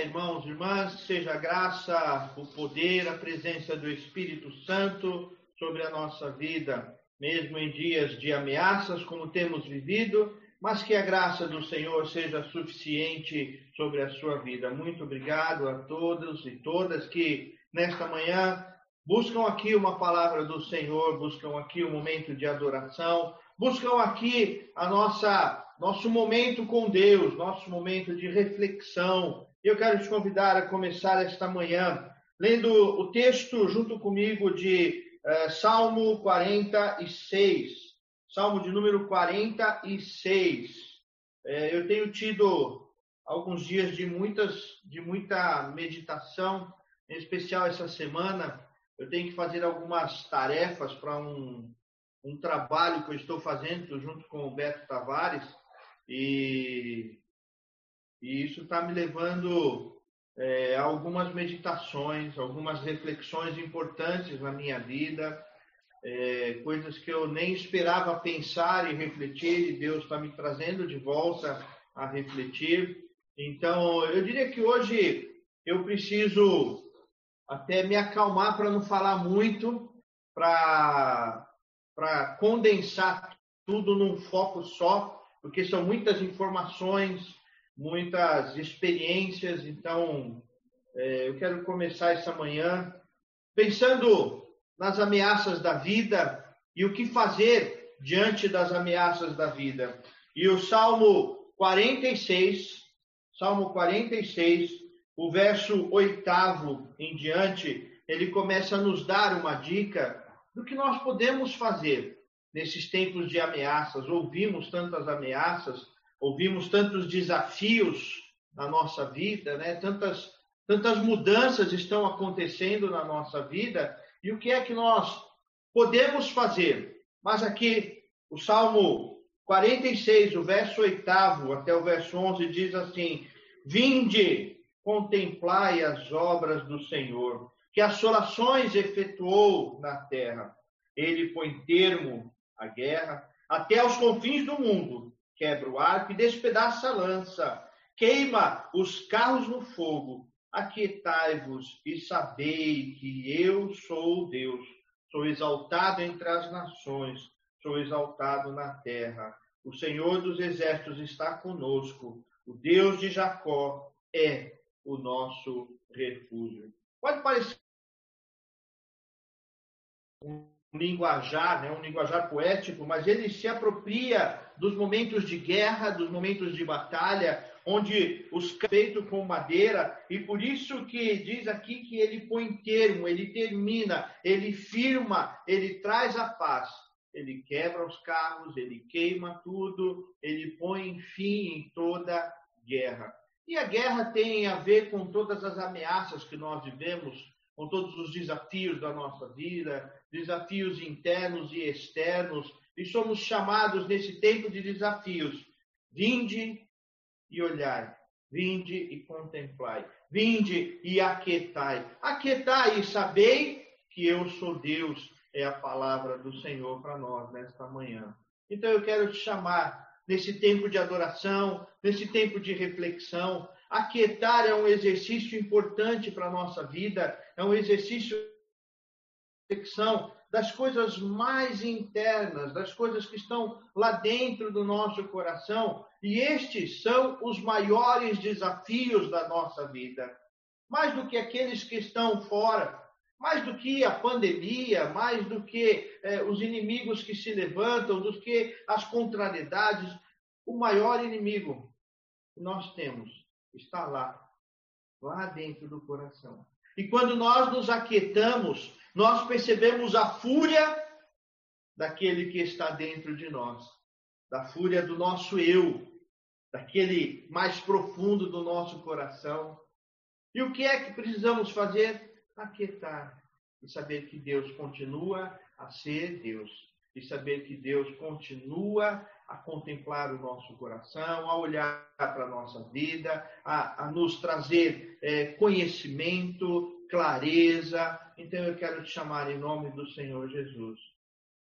irmãos e irmãs. Seja a graça, o poder, a presença do Espírito Santo sobre a nossa vida, mesmo em dias de ameaças como temos vivido, mas que a graça do Senhor seja suficiente sobre a sua vida. Muito obrigado a todos e todas que nesta manhã buscam aqui uma palavra do Senhor, buscam aqui um momento de adoração, buscam aqui a nossa nosso momento com Deus, nosso momento de reflexão. Eu quero te convidar a começar esta manhã lendo o texto junto comigo de uh, Salmo 46, Salmo de número 46. É, eu tenho tido alguns dias de muitas, de muita meditação, em especial essa semana. Eu tenho que fazer algumas tarefas para um, um trabalho que eu estou fazendo junto com o Beto Tavares e, e isso está me levando é, a algumas meditações, algumas reflexões importantes na minha vida, é, coisas que eu nem esperava pensar e refletir, e Deus está me trazendo de volta a refletir. Então, eu diria que hoje eu preciso até me acalmar para não falar muito, para condensar tudo num foco só porque são muitas informações, muitas experiências. Então, é, eu quero começar essa manhã pensando nas ameaças da vida e o que fazer diante das ameaças da vida. E o Salmo 46, Salmo 46, o verso oitavo em diante, ele começa a nos dar uma dica do que nós podemos fazer nesses tempos de ameaças. Ouvimos tantas ameaças, ouvimos tantos desafios na nossa vida, né? tantas, tantas mudanças estão acontecendo na nossa vida. E o que é que nós podemos fazer? Mas aqui, o Salmo 46, o verso 8 até o verso 11, diz assim: Vinde, contemplai as obras do Senhor, que assolações efetuou na terra. Ele põe termo a guerra, até aos confins do mundo. Quebra o arco e despedaça a lança, queima os carros no fogo. Aquietai-vos e sabei que eu sou Deus. Sou exaltado entre as nações, sou exaltado na terra. O Senhor dos exércitos está conosco. O Deus de Jacó é o nosso refúgio. Pode parecer linguajar, né, um linguajar poético, mas ele se apropria dos momentos de guerra, dos momentos de batalha, onde os feito com madeira, e por isso que diz aqui que ele põe termo, ele termina, ele firma, ele traz a paz. Ele quebra os carros, ele queima tudo, ele põe fim em toda guerra. E a guerra tem a ver com todas as ameaças que nós vivemos com todos os desafios da nossa vida, desafios internos e externos, e somos chamados nesse tempo de desafios. Vinde e olhai, vinde e contemplai, vinde e aquietai. Aquietai e sabei que eu sou Deus, é a palavra do Senhor para nós nesta manhã. Então eu quero te chamar nesse tempo de adoração, nesse tempo de reflexão, Aquietar é um exercício importante para a nossa vida, é um exercício de reflexão das coisas mais internas, das coisas que estão lá dentro do nosso coração. E estes são os maiores desafios da nossa vida. Mais do que aqueles que estão fora, mais do que a pandemia, mais do que eh, os inimigos que se levantam, do que as contrariedades, o maior inimigo que nós temos está lá, lá dentro do coração. E quando nós nos aquietamos, nós percebemos a fúria daquele que está dentro de nós, da fúria do nosso eu, daquele mais profundo do nosso coração. E o que é que precisamos fazer? Aquietar e saber que Deus continua a ser Deus, e saber que Deus continua a contemplar o nosso coração, a olhar para a nossa vida, a, a nos trazer é, conhecimento, clareza. Então eu quero te chamar em nome do Senhor Jesus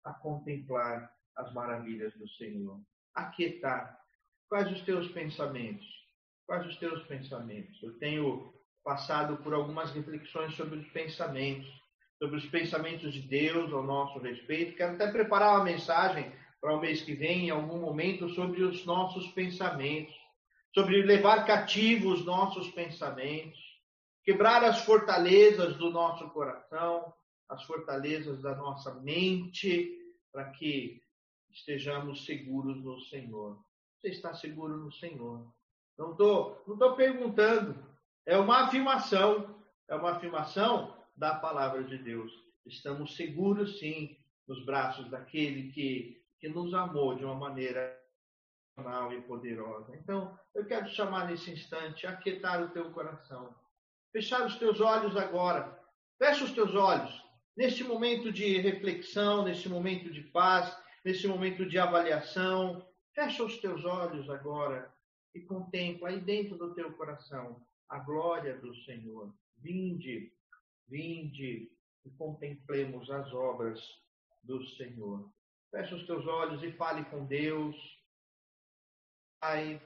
a contemplar as maravilhas do Senhor, aquietar. Quais os teus pensamentos? Quais os teus pensamentos? Eu tenho passado por algumas reflexões sobre os pensamentos, sobre os pensamentos de Deus ao nosso respeito. Quero até preparar uma mensagem para o mês que vem, em algum momento, sobre os nossos pensamentos, sobre levar cativos os nossos pensamentos, quebrar as fortalezas do nosso coração, as fortalezas da nossa mente, para que estejamos seguros no Senhor. Você está seguro no Senhor. Não estou não tô perguntando. É uma afirmação. É uma afirmação da palavra de Deus. Estamos seguros, sim, nos braços daquele que, que nos amou de uma maneira e poderosa. Então, eu quero te chamar nesse instante aquietar o teu coração. Fechar os teus olhos agora. Fecha os teus olhos. Neste momento de reflexão, neste momento de paz, neste momento de avaliação, fecha os teus olhos agora e contempla aí dentro do teu coração a glória do Senhor. Vinde, vinde e contemplemos as obras do Senhor. Fecha os teus olhos e fale com Deus. Pai,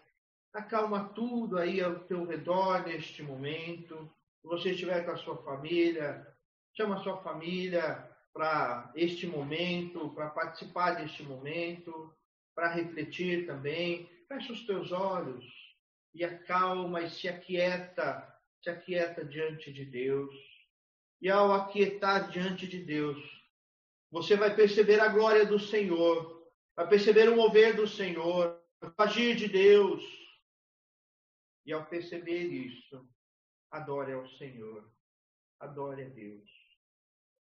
acalma tudo aí ao teu redor neste momento. Se você estiver com a sua família, chama a sua família para este momento, para participar deste momento, para refletir também. Fecha os teus olhos e acalma e se aquieta, se aquieta diante de Deus. E ao aquietar diante de Deus, você vai perceber a glória do Senhor, vai perceber o mover do Senhor, o agir de Deus. E ao perceber isso, adore ao Senhor, adore a Deus.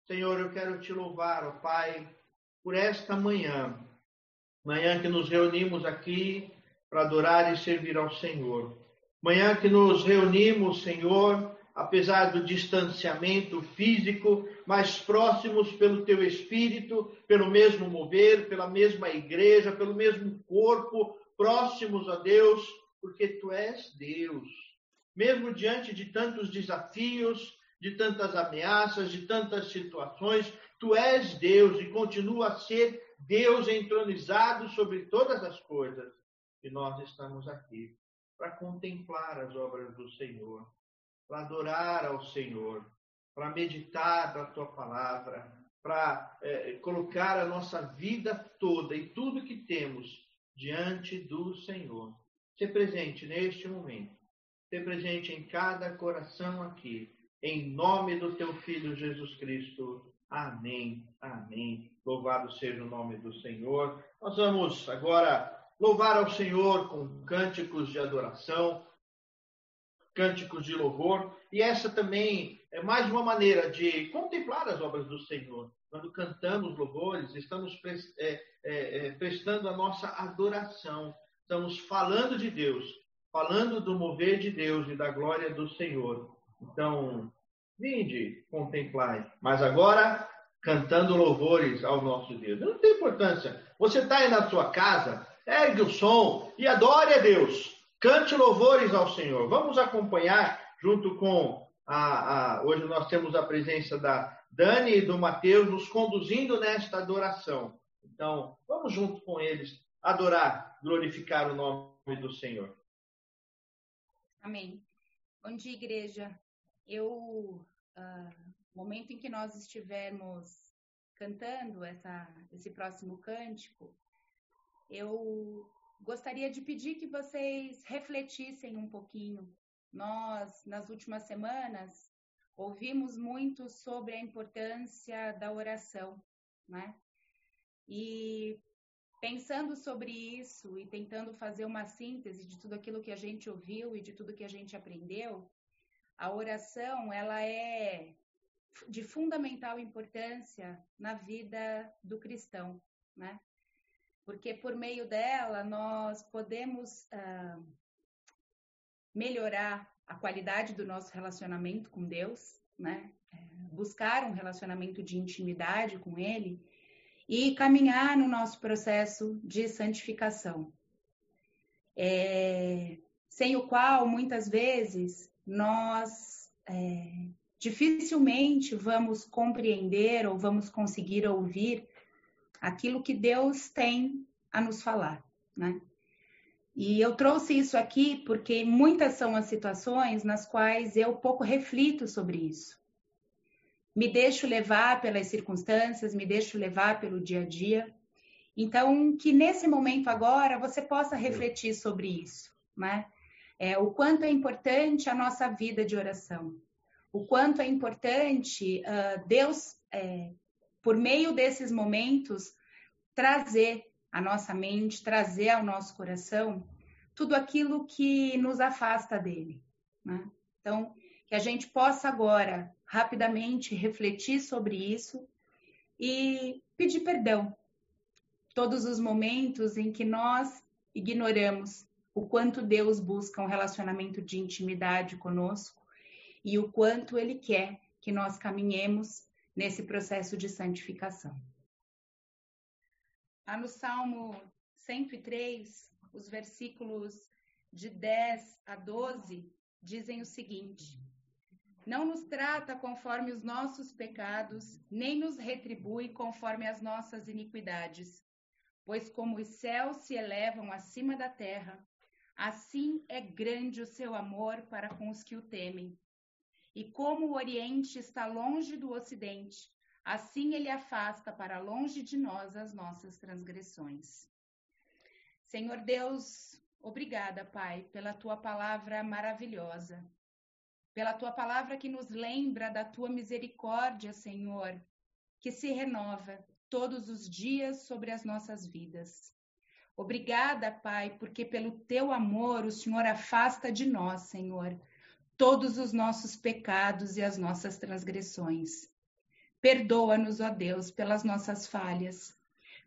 Senhor, eu quero te louvar, ó Pai, por esta manhã, manhã que nos reunimos aqui para adorar e servir ao Senhor. Manhã que nos reunimos, Senhor, apesar do distanciamento físico, mais próximos pelo teu espírito, pelo mesmo mover, pela mesma igreja, pelo mesmo corpo, próximos a Deus, porque tu és Deus. Mesmo diante de tantos desafios, de tantas ameaças, de tantas situações, tu és Deus e continua a ser Deus entronizado sobre todas as coisas. E nós estamos aqui para contemplar as obras do Senhor, para adorar ao Senhor, para meditar da tua palavra, para é, colocar a nossa vida toda e tudo que temos diante do Senhor. Ser presente neste momento, ser presente em cada coração aqui, em nome do teu Filho Jesus Cristo. Amém, amém. Louvado seja o nome do Senhor. Nós vamos agora louvar ao Senhor com cânticos de adoração, cânticos de louvor, e essa também é mais uma maneira de contemplar as obras do Senhor. Quando cantamos louvores, estamos é, é, é, prestando a nossa adoração, estamos falando de Deus, falando do mover de Deus e da glória do Senhor. Então, vinde, contemplai. Mas agora, cantando louvores ao nosso Deus. Não tem importância. Você está aí na sua casa, ergue o som e adore a Deus. Cante louvores ao Senhor. Vamos acompanhar junto com a, a, hoje nós temos a presença da Dani e do Mateus nos conduzindo nesta adoração. Então, vamos junto com eles adorar, glorificar o nome do Senhor. Amém. Bom dia, igreja. Eu, uh, momento em que nós estivermos cantando essa, esse próximo cântico, eu gostaria de pedir que vocês refletissem um pouquinho. Nós, nas últimas semanas, ouvimos muito sobre a importância da oração, né? E pensando sobre isso e tentando fazer uma síntese de tudo aquilo que a gente ouviu e de tudo que a gente aprendeu, a oração, ela é de fundamental importância na vida do cristão, né? Porque por meio dela nós podemos ah, melhorar a qualidade do nosso relacionamento com Deus, né? É, buscar um relacionamento de intimidade com Ele e caminhar no nosso processo de santificação, é, sem o qual muitas vezes nós é, dificilmente vamos compreender ou vamos conseguir ouvir aquilo que Deus tem a nos falar, né? E eu trouxe isso aqui porque muitas são as situações nas quais eu pouco reflito sobre isso. Me deixo levar pelas circunstâncias, me deixo levar pelo dia a dia. Então, que nesse momento agora você possa refletir sobre isso, né? É, o quanto é importante a nossa vida de oração, o quanto é importante uh, Deus, é, por meio desses momentos, trazer à nossa mente, trazer ao nosso coração tudo aquilo que nos afasta dele. Né? Então, que a gente possa agora rapidamente refletir sobre isso e pedir perdão. Todos os momentos em que nós ignoramos o quanto Deus busca um relacionamento de intimidade conosco e o quanto Ele quer que nós caminhemos nesse processo de santificação. Lá no Salmo 103, os versículos de 10 a 12 dizem o seguinte: Não nos trata conforme os nossos pecados, nem nos retribui conforme as nossas iniquidades. Pois como os céus se elevam acima da terra, assim é grande o seu amor para com os que o temem. E como o Oriente está longe do Ocidente, assim ele afasta para longe de nós as nossas transgressões. Senhor Deus, obrigada, Pai, pela tua palavra maravilhosa, pela tua palavra que nos lembra da tua misericórdia, Senhor, que se renova todos os dias sobre as nossas vidas. Obrigada, Pai, porque pelo teu amor o Senhor afasta de nós, Senhor, todos os nossos pecados e as nossas transgressões. Perdoa-nos, ó Deus, pelas nossas falhas.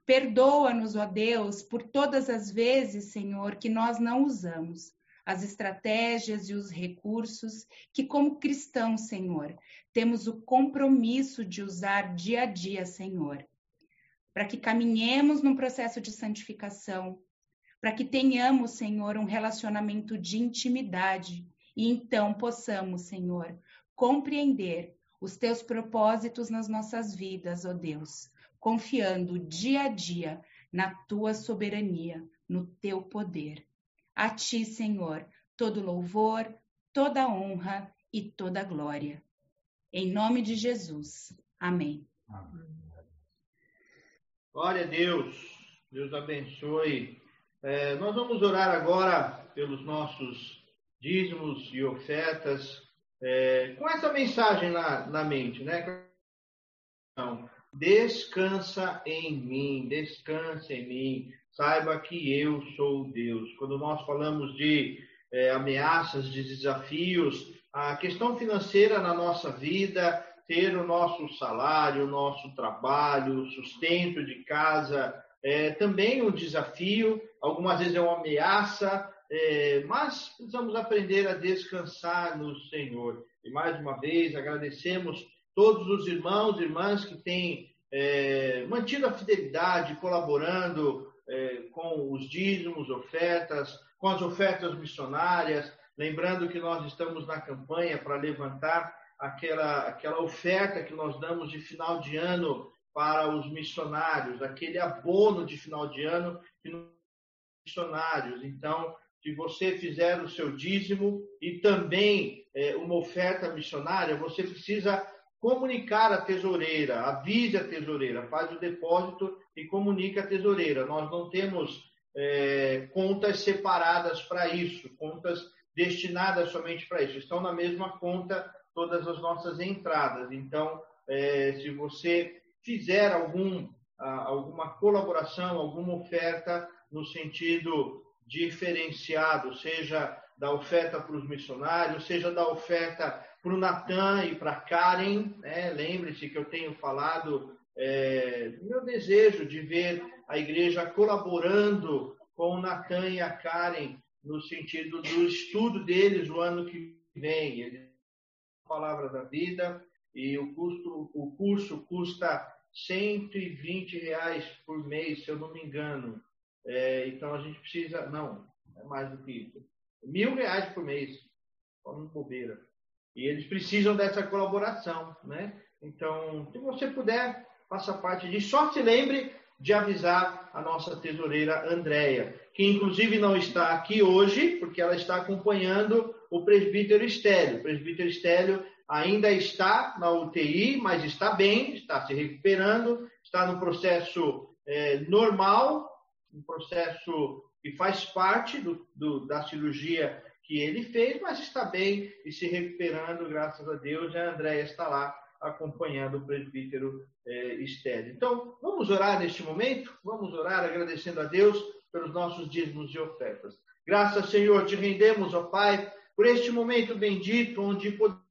Perdoa-nos, ó Deus, por todas as vezes, Senhor, que nós não usamos as estratégias e os recursos que, como cristãos, Senhor, temos o compromisso de usar dia a dia, Senhor, para que caminhemos num processo de santificação, para que tenhamos, Senhor, um relacionamento de intimidade e então possamos, Senhor, compreender os teus propósitos nas nossas vidas, ó Deus confiando dia a dia na tua soberania, no teu poder. A ti, Senhor, todo louvor, toda honra e toda glória. Em nome de Jesus. Amém. Amém. Glória a Deus. Deus abençoe. É, nós vamos orar agora pelos nossos dízimos e ofertas, é, com essa mensagem na, na mente, né? Então, Descansa em mim, descansa em mim, saiba que eu sou Deus. Quando nós falamos de é, ameaças, de desafios, a questão financeira na nossa vida, ter o nosso salário, o nosso trabalho, o sustento de casa, é também um desafio, algumas vezes é uma ameaça, é, mas precisamos aprender a descansar no Senhor. E mais uma vez agradecemos todos os irmãos e irmãs que têm é, mantido a fidelidade, colaborando é, com os dízimos, ofertas, com as ofertas missionárias. Lembrando que nós estamos na campanha para levantar aquela, aquela oferta que nós damos de final de ano para os missionários, aquele abono de final de ano que missionários. Então, se você fizer o seu dízimo e também é, uma oferta missionária, você precisa comunicar à tesoureira, avise a tesoureira, faz o depósito e comunica à tesoureira. Nós não temos é, contas separadas para isso, contas destinadas somente para isso. Estão na mesma conta todas as nossas entradas. Então, é, se você fizer algum, alguma colaboração, alguma oferta no sentido diferenciado, seja da oferta para os missionários, seja da oferta para o Natan e para a Karen. Né? Lembre-se que eu tenho falado é, meu desejo de ver a igreja colaborando com o Natan e a Karen no sentido do estudo deles o ano que vem. Eles a palavra da vida e o custo, o curso custa 120 reais por mês, se eu não me engano. É, então a gente precisa, não, é mais do que isso, mil reais por mês, falando bobeira. E eles precisam dessa colaboração, né? Então, se você puder, faça parte disso. Só se lembre de avisar a nossa tesoureira Andréia, que inclusive não está aqui hoje, porque ela está acompanhando o presbítero Estélio. O presbítero Estélio ainda está na UTI, mas está bem, está se recuperando, está no processo é, normal, um processo que faz parte do, do, da cirurgia que ele fez, mas está bem e se recuperando, graças a Deus. A Andréia está lá acompanhando o presbítero Estélio. Então, vamos orar neste momento? Vamos orar agradecendo a Deus pelos nossos dízimos e ofertas. Graças, Senhor, te rendemos, ó Pai, por este momento bendito, onde podemos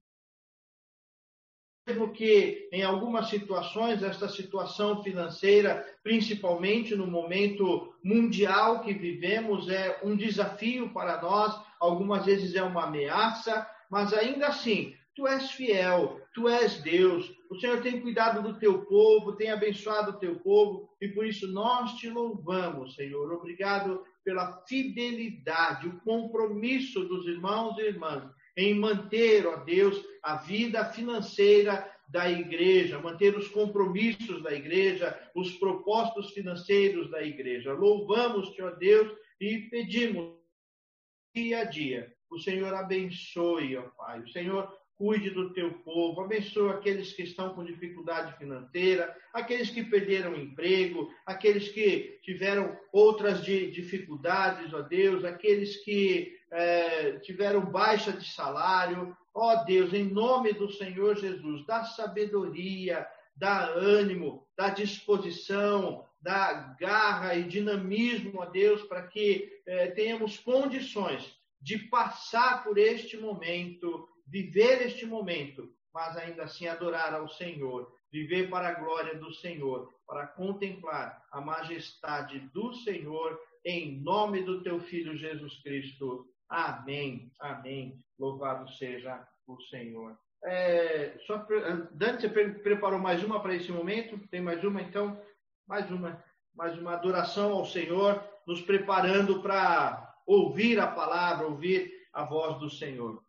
mesmo que em algumas situações esta situação financeira, principalmente no momento mundial que vivemos, é um desafio para nós, algumas vezes é uma ameaça, mas ainda assim, tu és fiel, tu és Deus, o Senhor tem cuidado do teu povo, tem abençoado o teu povo, e por isso nós te louvamos, Senhor. Obrigado pela fidelidade, o compromisso dos irmãos e irmãs em manter, ó Deus, a vida financeira da igreja, manter os compromissos da igreja, os propósitos financeiros da igreja. Louvamos-te, ó Deus, e pedimos dia a dia. O Senhor abençoe, ó Pai. O Senhor cuide do teu povo, abençoe aqueles que estão com dificuldade financeira, aqueles que perderam emprego, aqueles que tiveram outras dificuldades, ó Deus, aqueles que é, tiveram baixa de salário. Ó Deus, em nome do Senhor Jesus, dá sabedoria, dá ânimo, dá disposição, dá garra e dinamismo, ó Deus, para que é, tenhamos condições de passar por este momento viver este momento, mas ainda assim adorar ao Senhor, viver para a glória do Senhor, para contemplar a majestade do Senhor, em nome do teu Filho Jesus Cristo. Amém, amém. Louvado seja o Senhor. É, só, Dante, você preparou mais uma para esse momento? Tem mais uma, então? Mais uma, mais uma adoração ao Senhor, nos preparando para ouvir a palavra, ouvir a voz do Senhor.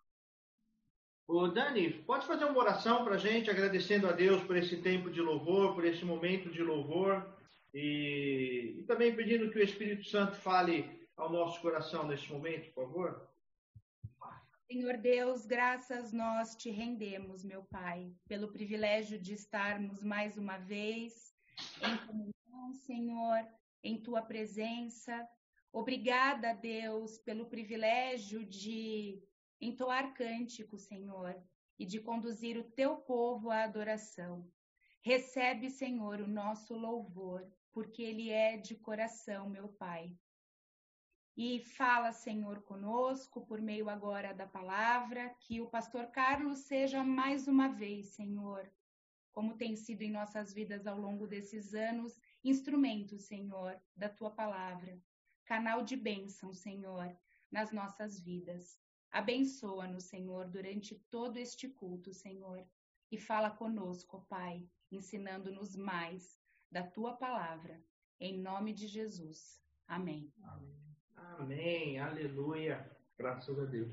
Ô Dani, pode fazer uma oração para a gente, agradecendo a Deus por esse tempo de louvor, por esse momento de louvor, e, e também pedindo que o Espírito Santo fale ao nosso coração nesse momento, por favor. Senhor Deus, graças nós te rendemos, meu Pai, pelo privilégio de estarmos mais uma vez em comunhão, Senhor, em tua presença. Obrigada, Deus, pelo privilégio de entoar cântico, Senhor, e de conduzir o teu povo à adoração. Recebe, Senhor, o nosso louvor, porque ele é de coração, meu Pai. E fala, Senhor, conosco por meio agora da palavra, que o pastor Carlos seja mais uma vez, Senhor, como tem sido em nossas vidas ao longo desses anos, instrumento, Senhor, da tua palavra, canal de bênção, Senhor, nas nossas vidas. Abençoa-nos, Senhor, durante todo este culto, Senhor, e fala conosco, Pai, ensinando-nos mais da tua palavra. Em nome de Jesus. Amém. Amém. Amém. Aleluia. Graças a Deus.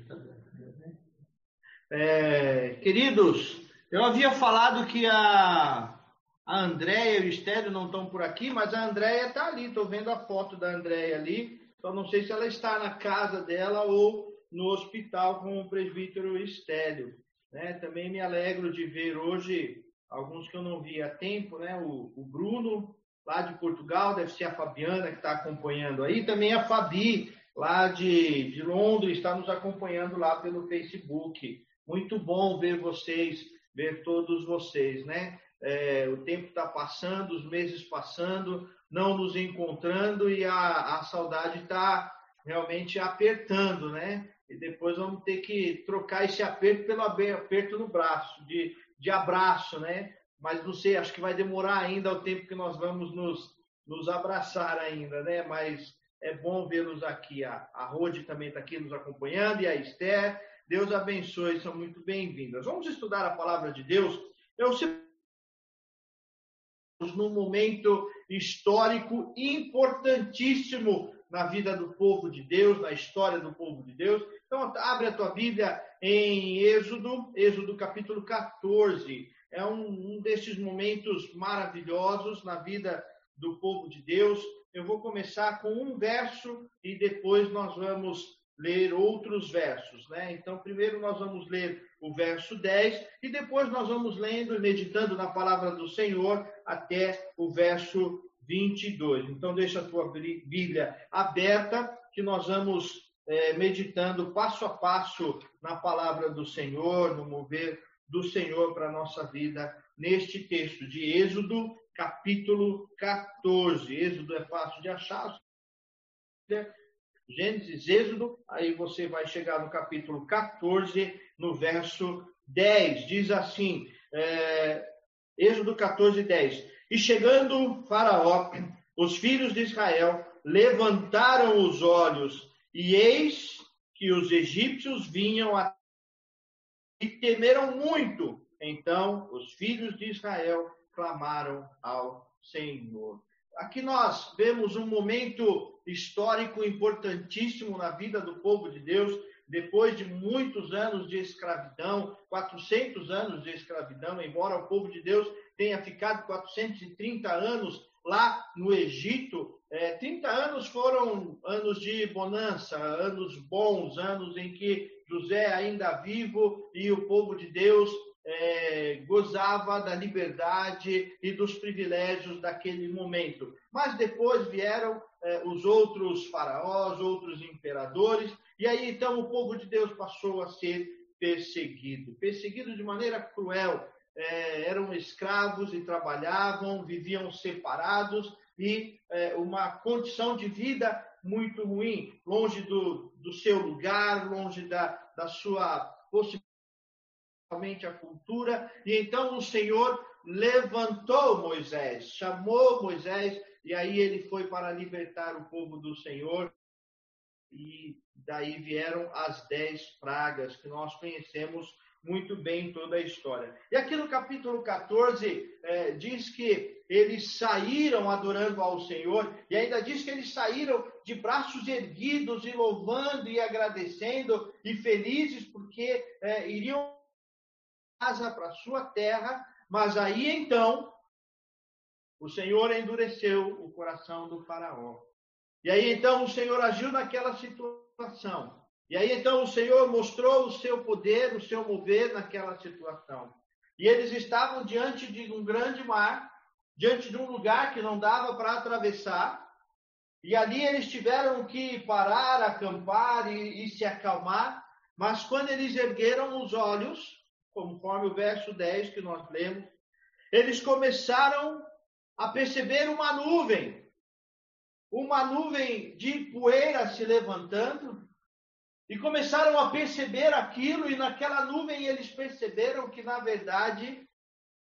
É, queridos, eu havia falado que a, a Andréia e o Estélio não estão por aqui, mas a Andréia está ali. Estou vendo a foto da Andréia ali. Só não sei se ela está na casa dela ou no hospital com o presbítero Estélio. Né? Também me alegro de ver hoje alguns que eu não vi há tempo, né? o, o Bruno, lá de Portugal, deve ser a Fabiana que está acompanhando aí, também a Fabi, lá de, de Londres, está nos acompanhando lá pelo Facebook. Muito bom ver vocês, ver todos vocês, né? É, o tempo está passando, os meses passando, não nos encontrando e a, a saudade está realmente apertando, né? e depois vamos ter que trocar esse aperto pelo aperto no braço, de, de abraço, né? Mas não sei, acho que vai demorar ainda o tempo que nós vamos nos, nos abraçar ainda, né? Mas é bom vê-los aqui. A, a Rode também está aqui nos acompanhando e a Esther. Deus abençoe, são muito bem-vindas. Vamos estudar a palavra de Deus. Eu sempre num momento histórico importantíssimo na vida do povo de Deus, na história do povo de Deus. Então, abre a tua Bíblia em Êxodo, Êxodo capítulo 14. É um, um destes momentos maravilhosos na vida do povo de Deus. Eu vou começar com um verso e depois nós vamos ler outros versos, né? Então, primeiro nós vamos ler o verso 10 e depois nós vamos lendo e meditando na palavra do Senhor até o verso 22. Então, deixa a tua Bíblia aberta que nós vamos é, meditando passo a passo na palavra do Senhor, no mover do Senhor para a nossa vida neste texto de Êxodo, capítulo 14. Êxodo é fácil de achar. Gênesis, Êxodo, aí você vai chegar no capítulo 14, no verso 10. Diz assim, é, Êxodo 14, 10. E chegando Faraó, os filhos de Israel levantaram os olhos, e eis que os egípcios vinham a... e temeram muito. Então os filhos de Israel clamaram ao Senhor. Aqui nós vemos um momento histórico importantíssimo na vida do povo de Deus, depois de muitos anos de escravidão, 400 anos de escravidão, embora o povo de Deus tenha ficado 430 anos lá no Egito, é, 30 anos foram anos de bonança, anos bons, anos em que José ainda vivo e o povo de Deus é, gozava da liberdade e dos privilégios daquele momento. Mas depois vieram é, os outros faraós, outros imperadores, e aí então o povo de Deus passou a ser perseguido perseguido de maneira cruel. É, eram escravos e trabalhavam, viviam separados e é, uma condição de vida muito ruim, longe do, do seu lugar, longe da, da sua possibilidade a cultura, e então o Senhor levantou Moisés, chamou Moisés, e aí ele foi para libertar o povo do Senhor, e daí vieram as dez pragas que nós conhecemos muito bem toda a história. E aqui no capítulo 14 é, diz que eles saíram adorando ao Senhor, e ainda diz que eles saíram de braços erguidos e louvando e agradecendo e felizes porque é, iriam casa para sua terra, mas aí então o Senhor endureceu o coração do faraó. E aí então o Senhor agiu naquela situação. E aí então o Senhor mostrou o seu poder, o seu mover naquela situação. E eles estavam diante de um grande mar, diante de um lugar que não dava para atravessar. E ali eles tiveram que parar, acampar e, e se acalmar. Mas quando eles ergueram os olhos, conforme o verso 10 que nós lemos, eles começaram a perceber uma nuvem, uma nuvem de poeira se levantando, e começaram a perceber aquilo, e naquela nuvem eles perceberam que, na verdade,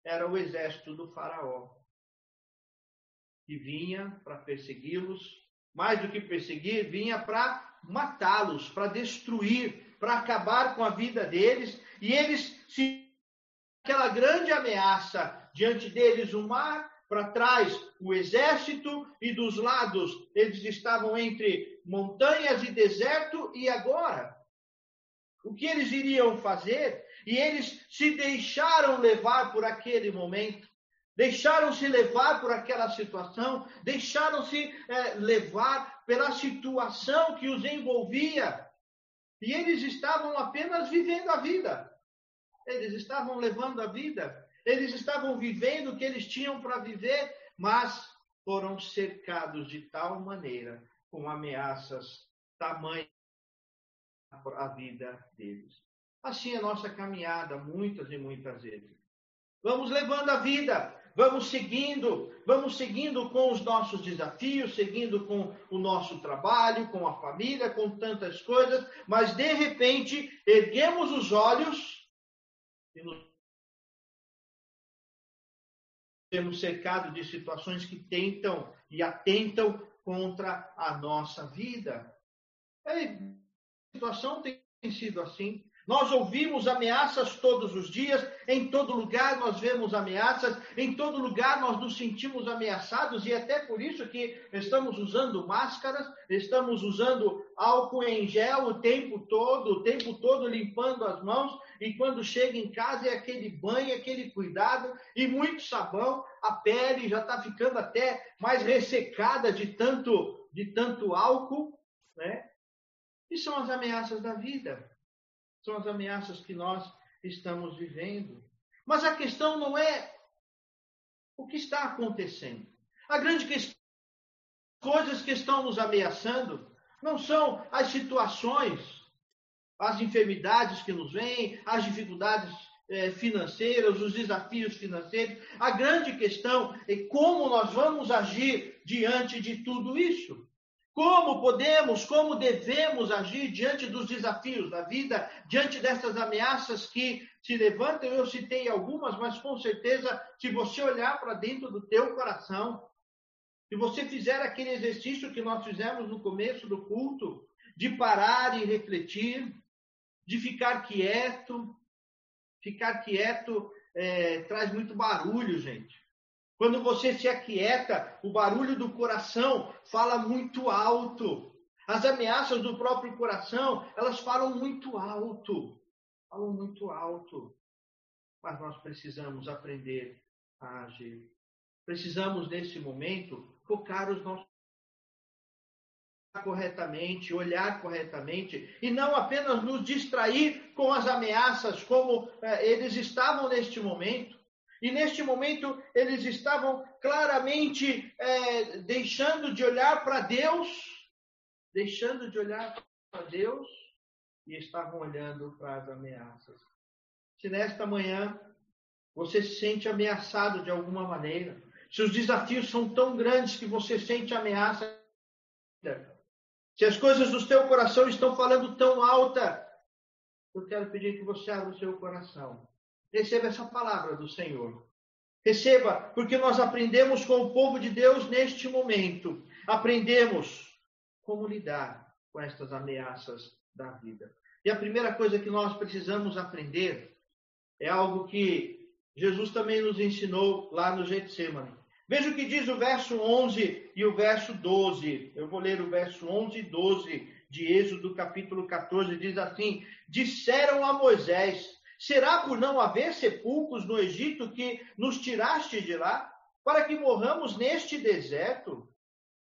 era o exército do Faraó, que vinha para persegui-los, mais do que perseguir, vinha para matá-los, para destruir, para acabar com a vida deles, e eles se aquela grande ameaça diante deles o mar, para trás o exército e dos lados eles estavam entre montanhas e deserto e agora o que eles iriam fazer? E eles se deixaram levar por aquele momento, deixaram-se levar por aquela situação, deixaram-se é, levar pela situação que os envolvia. E eles estavam apenas vivendo a vida. Eles estavam levando a vida, eles estavam vivendo o que eles tinham para viver, mas foram cercados de tal maneira, com ameaças tamanhas a vida deles. Assim é a nossa caminhada, muitas e muitas vezes. Vamos levando a vida, vamos seguindo, vamos seguindo com os nossos desafios, seguindo com o nosso trabalho, com a família, com tantas coisas, mas de repente erguemos os olhos temos cercado de situações que tentam e atentam contra a nossa vida. a situação tem sido assim. Nós ouvimos ameaças todos os dias, em todo lugar nós vemos ameaças, em todo lugar nós nos sentimos ameaçados e até por isso que estamos usando máscaras, estamos usando álcool em gel o tempo todo, o tempo todo limpando as mãos, e quando chega em casa é aquele banho, aquele cuidado e muito sabão, a pele já está ficando até mais ressecada de tanto, de tanto álcool, né? E são as ameaças da vida, são as ameaças que nós estamos vivendo. Mas a questão não é o que está acontecendo. A grande questão, coisas que estão nos ameaçando, não são as situações, as enfermidades que nos vêm, as dificuldades é, financeiras, os desafios financeiros. A grande questão é como nós vamos agir diante de tudo isso. Como podemos, como devemos agir diante dos desafios da vida, diante dessas ameaças que se levantam? Eu citei algumas, mas com certeza, se você olhar para dentro do teu coração, se você fizer aquele exercício que nós fizemos no começo do culto, de parar e refletir, de ficar quieto, ficar quieto é, traz muito barulho, gente. Quando você se aquieta, o barulho do coração fala muito alto. As ameaças do próprio coração, elas falam muito alto. Falam muito alto. Mas nós precisamos aprender a agir. Precisamos, nesse momento, focar os nossos corretamente, olhar corretamente e não apenas nos distrair com as ameaças como eh, eles estavam neste momento. E neste momento eles estavam claramente é, deixando de olhar para Deus, deixando de olhar para Deus e estavam olhando para as ameaças. Se nesta manhã você se sente ameaçado de alguma maneira, se os desafios são tão grandes que você sente ameaça, se as coisas do seu coração estão falando tão alta, eu quero pedir que você abra o seu coração Receba essa palavra do Senhor. Receba, porque nós aprendemos com o povo de Deus neste momento. Aprendemos como lidar com estas ameaças da vida. E a primeira coisa que nós precisamos aprender é algo que Jesus também nos ensinou lá no Getsemane. Veja o que diz o verso 11 e o verso 12. Eu vou ler o verso 11 e 12 de Êxodo, capítulo 14. Diz assim: Disseram a Moisés: Será por não haver sepulcros no Egito que nos tiraste de lá, para que morramos neste deserto?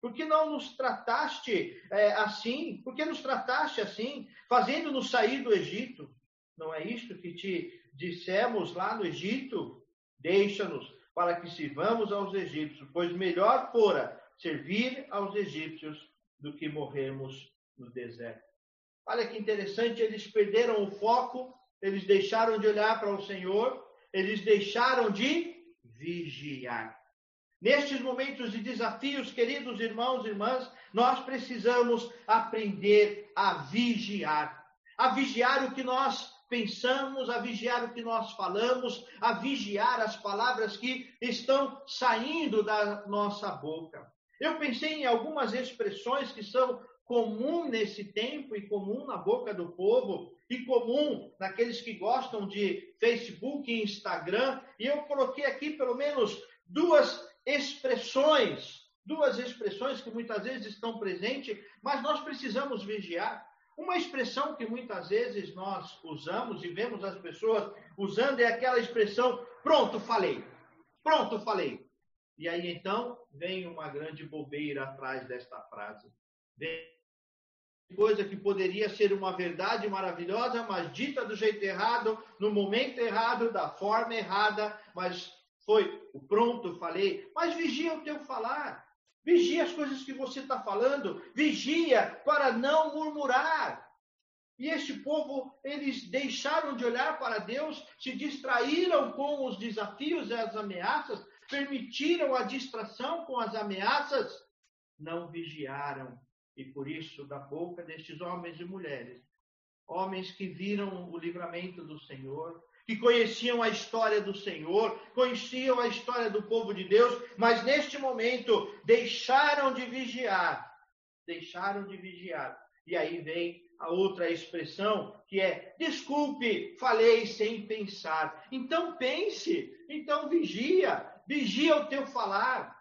Por que não nos trataste é, assim? Por que nos trataste assim, fazendo-nos sair do Egito? Não é isto que te dissemos lá no Egito? Deixa-nos para que sirvamos aos egípcios, pois melhor fora servir aos egípcios do que morrermos no deserto. Olha que interessante, eles perderam o foco eles deixaram de olhar para o Senhor, eles deixaram de vigiar. Nestes momentos de desafios, queridos irmãos e irmãs, nós precisamos aprender a vigiar. A vigiar o que nós pensamos, a vigiar o que nós falamos, a vigiar as palavras que estão saindo da nossa boca. Eu pensei em algumas expressões que são comum nesse tempo e comum na boca do povo e comum naqueles que gostam de Facebook e Instagram, e eu coloquei aqui pelo menos duas expressões, duas expressões que muitas vezes estão presentes, mas nós precisamos vigiar. Uma expressão que muitas vezes nós usamos e vemos as pessoas usando é aquela expressão: pronto, falei. Pronto, falei. E aí então vem uma grande bobeira atrás desta frase. Vem coisa que poderia ser uma verdade maravilhosa, mas dita do jeito errado, no momento errado, da forma errada, mas foi o pronto, falei. Mas vigia o teu falar. Vigia as coisas que você está falando. Vigia para não murmurar. E este povo, eles deixaram de olhar para Deus, se distraíram com os desafios e as ameaças, permitiram a distração com as ameaças, não vigiaram e por isso da boca destes homens e mulheres, homens que viram o livramento do Senhor, que conheciam a história do Senhor, conheciam a história do povo de Deus, mas neste momento deixaram de vigiar, deixaram de vigiar. E aí vem a outra expressão que é: desculpe, falei sem pensar. Então pense, então vigia, vigia o teu falar.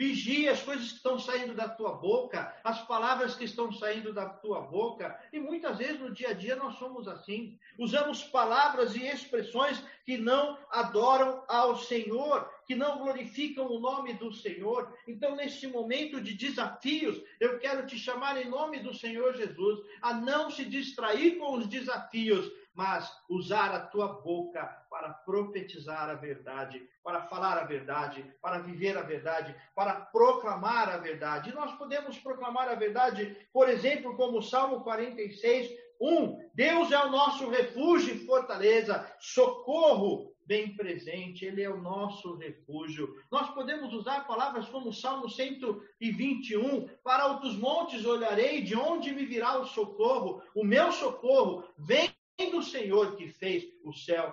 Vigia as coisas que estão saindo da tua boca, as palavras que estão saindo da tua boca. E muitas vezes no dia a dia nós somos assim. Usamos palavras e expressões que não adoram ao Senhor, que não glorificam o nome do Senhor. Então, nesse momento de desafios, eu quero te chamar em nome do Senhor Jesus a não se distrair com os desafios, mas usar a tua boca para profetizar a verdade, para falar a verdade, para viver a verdade, para proclamar a verdade. E nós podemos proclamar a verdade, por exemplo, como o Salmo 46, 1. Deus é o nosso refúgio e fortaleza, socorro bem presente, Ele é o nosso refúgio. Nós podemos usar palavras como o Salmo 121, para outros montes olharei, de onde me virá o socorro? O meu socorro vem do Senhor que fez o céu.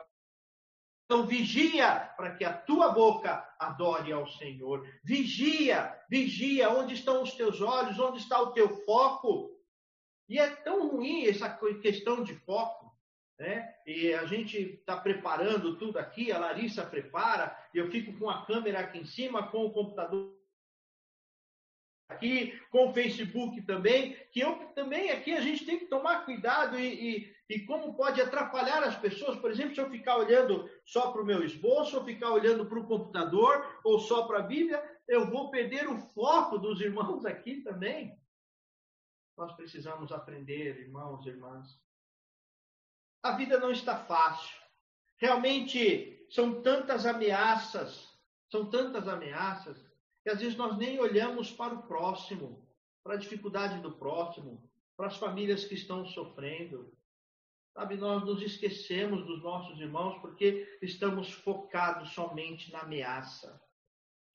Então, vigia para que a tua boca adore ao Senhor. Vigia, vigia onde estão os teus olhos, onde está o teu foco. E é tão ruim essa questão de foco. Né? E a gente está preparando tudo aqui, a Larissa prepara, eu fico com a câmera aqui em cima, com o computador aqui, com o Facebook também, que eu também aqui a gente tem que tomar cuidado e, e, e como pode atrapalhar as pessoas. Por exemplo, se eu ficar olhando só para o meu esboço, ou ficar olhando para o computador, ou só para a Bíblia, eu vou perder o foco dos irmãos aqui também. Nós precisamos aprender, irmãos e irmãs. A vida não está fácil. Realmente são tantas ameaças, são tantas ameaças que às vezes nós nem olhamos para o próximo, para a dificuldade do próximo, para as famílias que estão sofrendo. Sabe, nós nos esquecemos dos nossos irmãos porque estamos focados somente na ameaça,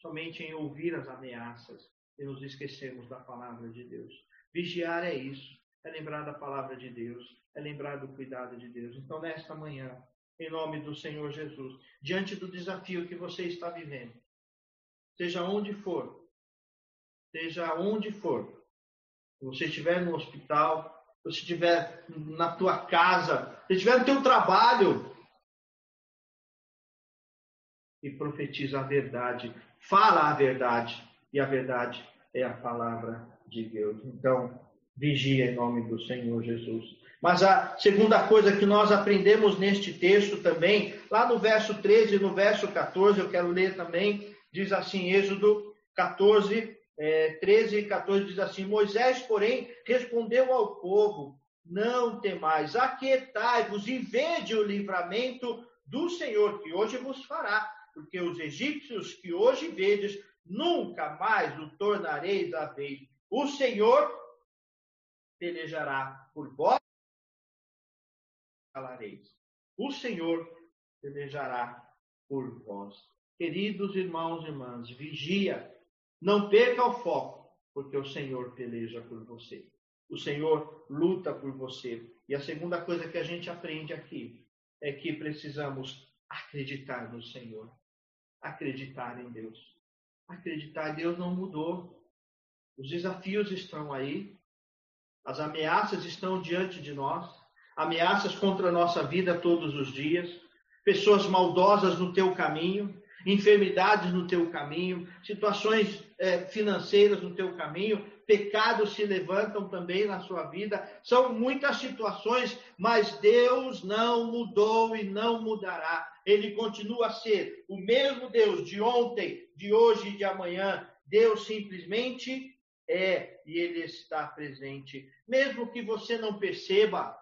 somente em ouvir as ameaças e nos esquecemos da palavra de Deus. Vigiar é isso, é lembrar da palavra de Deus, é lembrar do cuidado de Deus. Então, nesta manhã, em nome do Senhor Jesus, diante do desafio que você está vivendo, seja onde for, seja onde for, se você estiver no hospital, se estiver na tua casa, se estiver no teu trabalho, e profetiza a verdade, fala a verdade, e a verdade é a palavra de Deus. Então, vigia em nome do Senhor Jesus. Mas a segunda coisa que nós aprendemos neste texto também, lá no verso 13 e no verso 14, eu quero ler também, diz assim, Êxodo 14, é, 13 e 14 diz assim: Moisés, porém, respondeu ao povo: Não temais, aquietai-vos e vede o livramento do Senhor, que hoje vos fará, porque os egípcios que hoje vedes, nunca mais o tornareis a ver. O Senhor pelejará por vós, calareis. O Senhor pelejará por vós. Queridos irmãos e irmãs, vigia, não perca o foco, porque o Senhor peleja por você. O Senhor luta por você. E a segunda coisa que a gente aprende aqui é que precisamos acreditar no Senhor, acreditar em Deus. Acreditar em Deus não mudou. Os desafios estão aí, as ameaças estão diante de nós, ameaças contra a nossa vida todos os dias, pessoas maldosas no teu caminho, enfermidades no teu caminho, situações é, financeiras no teu caminho, pecados se levantam também na sua vida. São muitas situações, mas Deus não mudou e não mudará. Ele continua a ser o mesmo Deus de ontem, de hoje e de amanhã. Deus simplesmente é e ele está presente. Mesmo que você não perceba,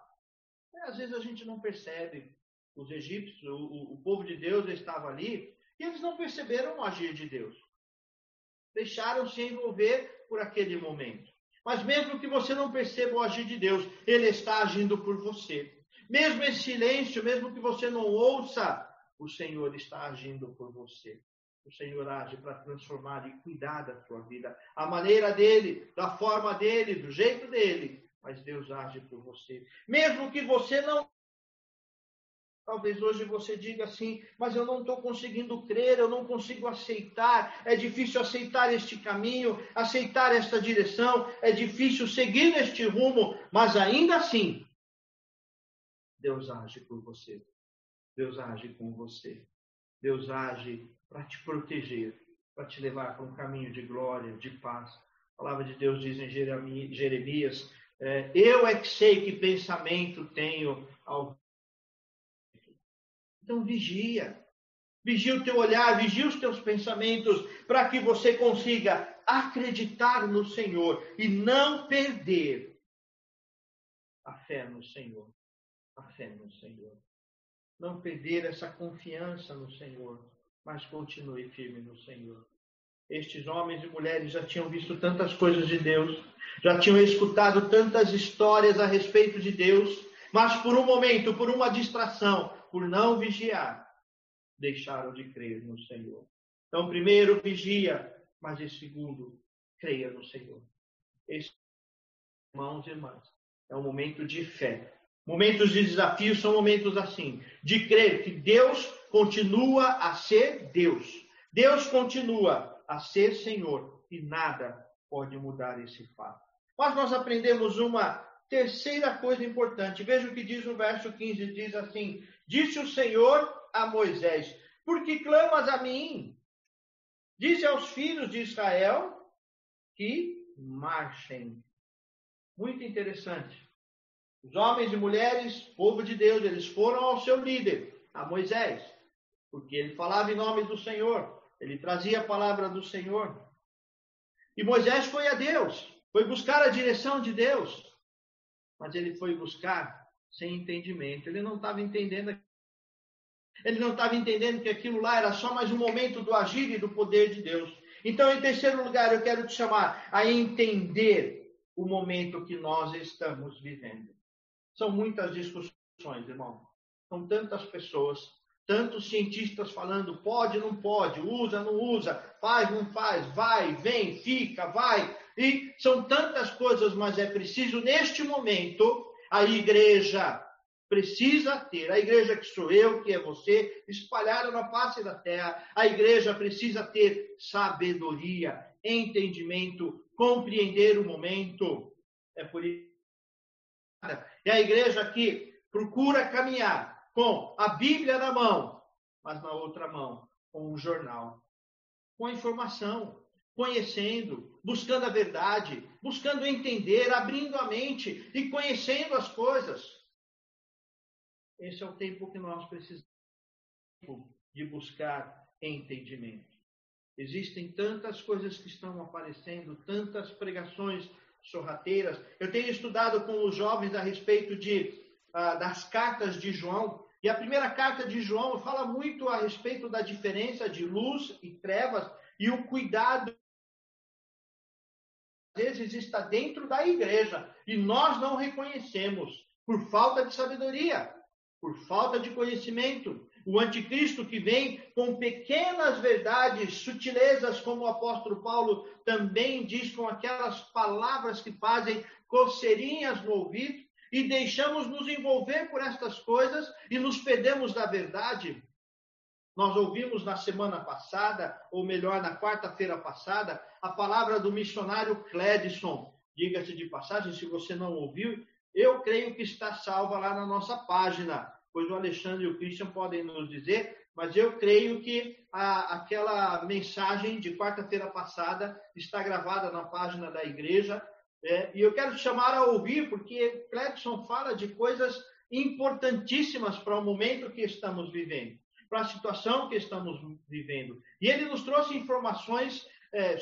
é, às vezes a gente não percebe. Os egípcios, o, o povo de Deus estava ali e eles não perceberam o agir de Deus. Deixaram se envolver por aquele momento. Mas mesmo que você não perceba o agir de Deus, Ele está agindo por você. Mesmo em silêncio, mesmo que você não ouça, o Senhor está agindo por você. O Senhor age para transformar e cuidar da sua vida. A maneira dele, da forma dele, do jeito dele. Mas Deus age por você. Mesmo que você não Talvez hoje você diga assim, mas eu não estou conseguindo crer, eu não consigo aceitar, é difícil aceitar este caminho, aceitar esta direção, é difícil seguir este rumo, mas ainda assim, Deus age por você, Deus age com você, Deus age para te proteger, para te levar para um caminho de glória, de paz. A palavra de Deus diz em Jeremias: é, Eu é que sei que pensamento tenho ao. Então vigia. Vigia o teu olhar, vigia os teus pensamentos, para que você consiga acreditar no Senhor e não perder a fé no Senhor. A fé no Senhor. Não perder essa confiança no Senhor, mas continue firme no Senhor. Estes homens e mulheres já tinham visto tantas coisas de Deus, já tinham escutado tantas histórias a respeito de Deus, mas por um momento, por uma distração, por não vigiar, deixaram de crer no Senhor. Então, primeiro, vigia, mas em segundo, creia no Senhor. Esse, irmãos e irmãs, é um momento de fé. Momentos de desafio são momentos assim, de crer que Deus continua a ser Deus. Deus continua a ser Senhor e nada pode mudar esse fato. Mas nós aprendemos uma terceira coisa importante. Veja o que diz o verso 15: diz assim: Disse o Senhor a Moisés: Por que clamas a mim? Dize aos filhos de Israel que marchem. Muito interessante. Os homens e mulheres, povo de Deus, eles foram ao seu líder, a Moisés, porque ele falava em nome do Senhor, ele trazia a palavra do Senhor. E Moisés foi a Deus, foi buscar a direção de Deus, mas ele foi buscar sem entendimento, ele não estava entendendo ele não estava entendendo que aquilo lá era só mais um momento do agir e do poder de Deus. Então, em terceiro lugar, eu quero te chamar a entender o momento que nós estamos vivendo. São muitas discussões, irmão. São tantas pessoas, tantos cientistas falando pode, não pode, usa, não usa, faz, não faz, vai, vem, fica, vai. E são tantas coisas, mas é preciso, neste momento, a igreja precisa ter, a igreja que sou eu, que é você, espalhada na face da terra, a igreja precisa ter sabedoria, entendimento, compreender o momento. É por isso. É a igreja que procura caminhar com a Bíblia na mão, mas na outra mão, com um jornal, com a informação, conhecendo, buscando a verdade, buscando entender, abrindo a mente e conhecendo as coisas. Esse é o tempo que nós precisamos de buscar entendimento. Existem tantas coisas que estão aparecendo, tantas pregações sorrateiras. Eu tenho estudado com os jovens a respeito de, uh, das cartas de João. E a primeira carta de João fala muito a respeito da diferença de luz e trevas e o cuidado vezes está dentro da igreja e nós não reconhecemos por falta de sabedoria por falta de conhecimento. O anticristo que vem com pequenas verdades, sutilezas, como o apóstolo Paulo também diz, com aquelas palavras que fazem coceirinhas no ouvido, e deixamos nos envolver por estas coisas e nos perdemos da verdade. Nós ouvimos na semana passada, ou melhor, na quarta-feira passada, a palavra do missionário Cledson. Diga-se de passagem, se você não ouviu, eu creio que está salva lá na nossa página, pois o Alexandre e o Christian podem nos dizer, mas eu creio que a, aquela mensagem de quarta-feira passada está gravada na página da igreja. É, e eu quero te chamar a ouvir, porque Clepson fala de coisas importantíssimas para o momento que estamos vivendo, para a situação que estamos vivendo. E ele nos trouxe informações é,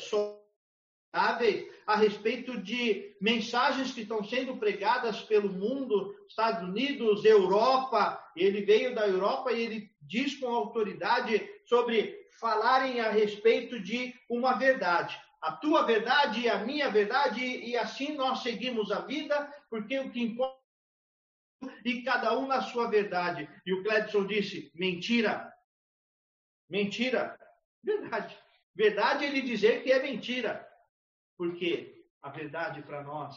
a respeito de mensagens que estão sendo pregadas pelo mundo, Estados Unidos, Europa. Ele veio da Europa e ele diz com autoridade sobre falarem a respeito de uma verdade. A tua verdade e a minha verdade, e assim nós seguimos a vida, porque o que importa e cada um na sua verdade. E o Cledson disse: mentira. Mentira. Verdade. Verdade é ele dizer que é mentira. Porque a verdade para nós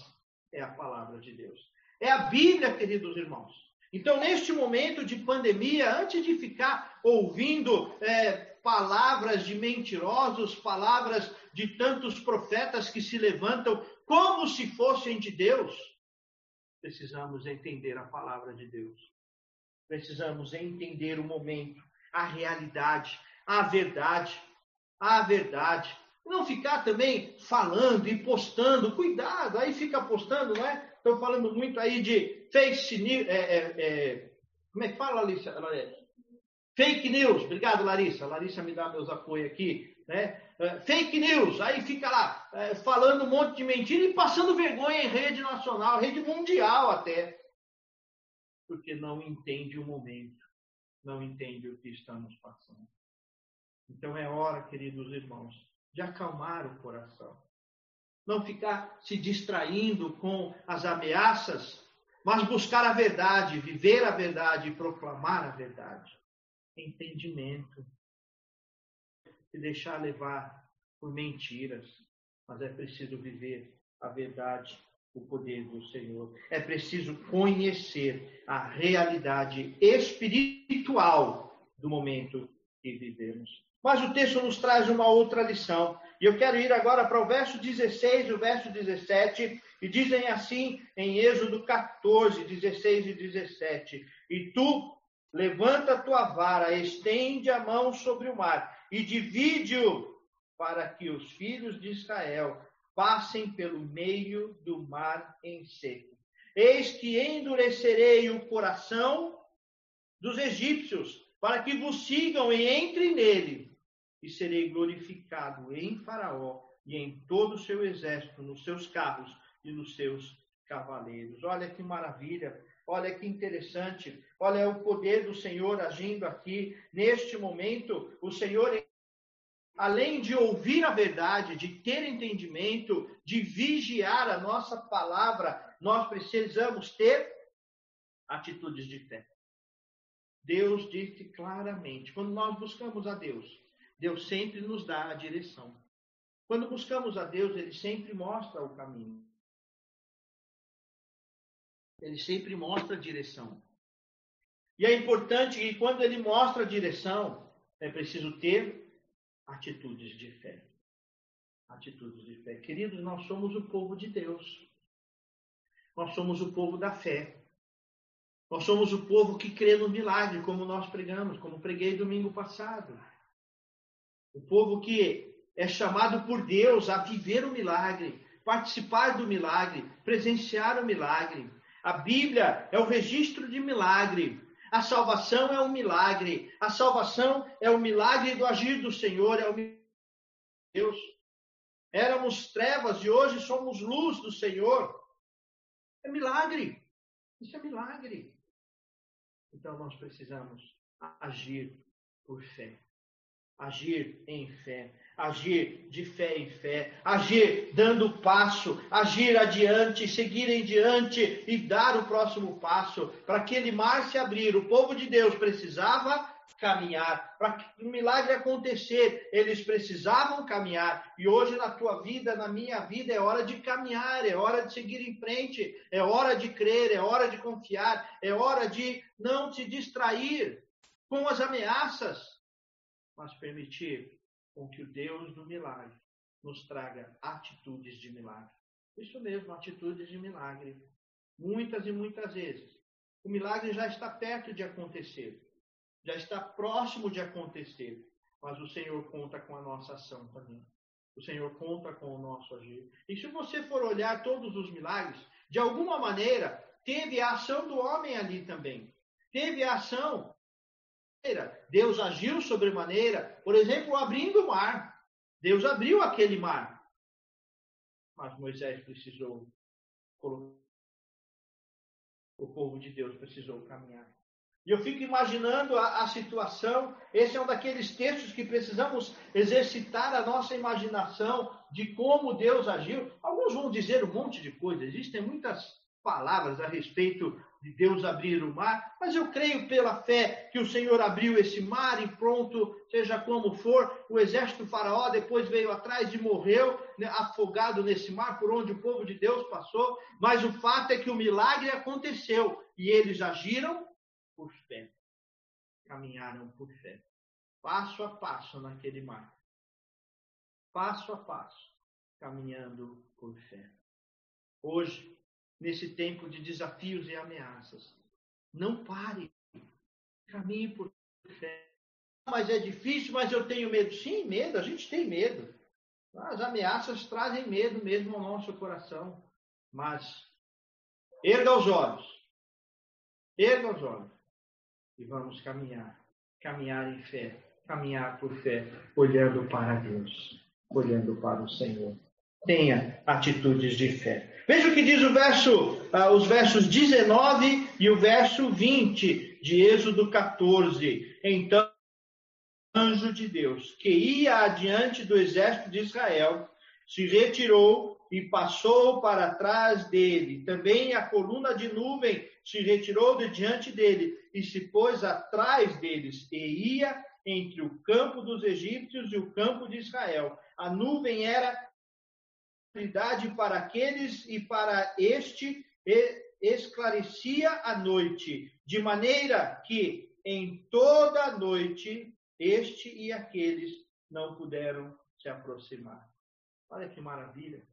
é a palavra de Deus. É a Bíblia, queridos irmãos. Então, neste momento de pandemia, antes de ficar ouvindo é, palavras de mentirosos, palavras de tantos profetas que se levantam como se fossem de Deus, precisamos entender a palavra de Deus. Precisamos entender o momento, a realidade, a verdade. à verdade. Não ficar também falando e postando, cuidado, aí fica postando, não é? Estou falando muito aí de face news, é, é, é, como é que fala, Larissa? Fake news, obrigado, Larissa. Larissa me dá meus apoios aqui, né? É, fake news, aí fica lá é, falando um monte de mentira e passando vergonha em rede nacional, rede mundial até, porque não entende o momento, não entende o que estamos passando. Então é hora, queridos irmãos, de acalmar o coração. Não ficar se distraindo com as ameaças, mas buscar a verdade, viver a verdade e proclamar a verdade. Entendimento. Se deixar levar por mentiras, mas é preciso viver a verdade, o poder do Senhor. É preciso conhecer a realidade espiritual do momento que vivemos. Mas o texto nos traz uma outra lição. E eu quero ir agora para o verso 16 e o verso 17, e dizem assim em Êxodo 14, 16 e 17: E tu levanta a tua vara, estende a mão sobre o mar e divide-o para que os filhos de Israel passem pelo meio do mar em seco. Eis que endurecerei o coração dos egípcios, para que vos sigam e entrem nele e serei glorificado em Faraó e em todo o seu exército, nos seus carros e nos seus cavaleiros. Olha que maravilha, olha que interessante, olha o poder do Senhor agindo aqui. Neste momento, o Senhor, além de ouvir a verdade, de ter entendimento, de vigiar a nossa palavra, nós precisamos ter atitudes de fé. Deus disse claramente, quando nós buscamos a Deus, Deus sempre nos dá a direção. Quando buscamos a Deus, Ele sempre mostra o caminho. Ele sempre mostra a direção. E é importante que quando Ele mostra a direção, é preciso ter atitudes de fé. Atitudes de fé. Queridos, nós somos o povo de Deus. Nós somos o povo da fé. Nós somos o povo que crê no milagre, como nós pregamos, como preguei domingo passado. O povo que é chamado por Deus a viver o milagre, participar do milagre, presenciar o milagre. A Bíblia é o registro de milagre. A salvação é um milagre. A salvação é o milagre do agir do Senhor, é o Deus. Éramos trevas e hoje somos luz do Senhor. É milagre. Isso é milagre. Então nós precisamos agir por fé agir em fé, agir de fé em fé, agir dando passo, agir adiante, seguir em diante e dar o próximo passo. Para aquele mar se abrir, o povo de Deus precisava caminhar. Para que o milagre acontecer, eles precisavam caminhar. E hoje na tua vida, na minha vida, é hora de caminhar, é hora de seguir em frente, é hora de crer, é hora de confiar, é hora de não se distrair com as ameaças mas permitir com que o Deus do milagre nos traga atitudes de milagre. Isso mesmo, atitudes de milagre. Muitas e muitas vezes. O milagre já está perto de acontecer, já está próximo de acontecer, mas o Senhor conta com a nossa ação também. O Senhor conta com o nosso agir. E se você for olhar todos os milagres, de alguma maneira, teve a ação do homem ali também. Teve a ação Deus agiu sobremaneira, por exemplo, abrindo o mar. Deus abriu aquele mar. Mas Moisés precisou o povo de Deus precisou caminhar. E eu fico imaginando a, a, situação. Esse é um daqueles textos que precisamos exercitar a nossa imaginação de como Deus agiu. Alguns vão dizer um monte de coisas. Existem muitas palavras a respeito de Deus abrir o mar, mas eu creio pela fé que o Senhor abriu esse mar e pronto, seja como for, o exército faraó depois veio atrás e morreu né, afogado nesse mar por onde o povo de Deus passou, mas o fato é que o milagre aconteceu e eles agiram por fé. Caminharam por fé. Passo a passo naquele mar. Passo a passo, caminhando por fé. Hoje, nesse tempo de desafios e ameaças. Não pare. Caminhe por fé. mas é difícil, mas eu tenho medo. Sim, medo, a gente tem medo. As ameaças trazem medo mesmo ao nosso coração. Mas erga os olhos. Erga os olhos. E vamos caminhar. Caminhar em fé. Caminhar por fé, olhando para Deus, olhando para o Senhor. Tenha atitudes de fé. Veja o que diz o verso, uh, os versos 19 e o verso 20 de Êxodo 14. Então, anjo de Deus, que ia adiante do exército de Israel, se retirou e passou para trás dele. Também a coluna de nuvem se retirou de diante dele e se pôs atrás deles, e ia entre o campo dos egípcios e o campo de Israel. A nuvem era para aqueles e para este esclarecia a noite, de maneira que em toda a noite este e aqueles não puderam se aproximar. Olha que maravilha.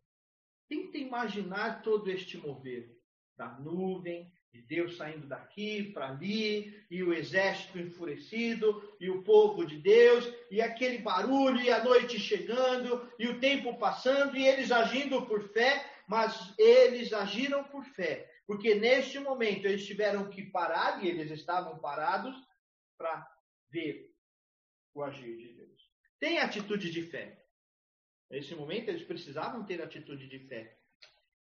Tenta imaginar todo este mover da nuvem, de Deus saindo daqui para ali, e o exército enfurecido, e o povo de Deus, e aquele barulho, e a noite chegando, e o tempo passando, e eles agindo por fé, mas eles agiram por fé, porque neste momento eles tiveram que parar, e eles estavam parados, para ver o agir de Deus. Tem atitude de fé. Nesse momento eles precisavam ter atitude de fé.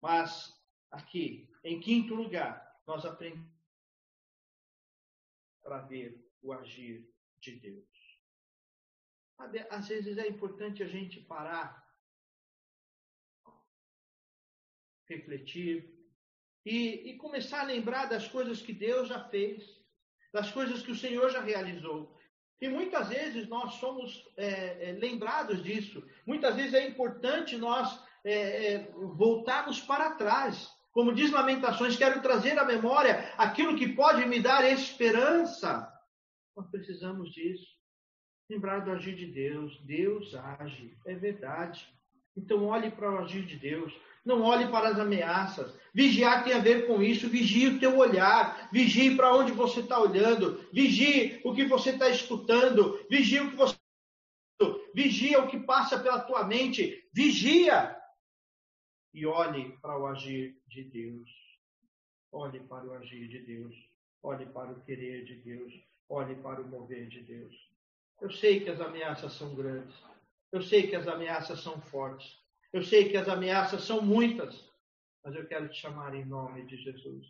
Mas aqui, em quinto lugar, nós aprendemos para ver o agir de Deus. Às vezes é importante a gente parar, refletir e, e começar a lembrar das coisas que Deus já fez, das coisas que o Senhor já realizou. E muitas vezes nós somos é, é, lembrados disso. Muitas vezes é importante nós é, é voltarmos para trás como diz Lamentações, quero trazer à memória aquilo que pode me dar esperança. Nós precisamos disso. Lembrar do agir de Deus. Deus age, é verdade. Então olhe para o agir de Deus. Não olhe para as ameaças. Vigiar tem a ver com isso. Vigie o teu olhar. Vigie para onde você está olhando. Vigie o que você está escutando. Vigie o que você Vigia o que passa pela tua mente. Vigia e olhe para o agir de Deus. Olhe para o agir de Deus. Olhe para o querer de Deus. Olhe para o mover de Deus. Eu sei que as ameaças são grandes. Eu sei que as ameaças são fortes. Eu sei que as ameaças são muitas. Mas eu quero te chamar em nome de Jesus.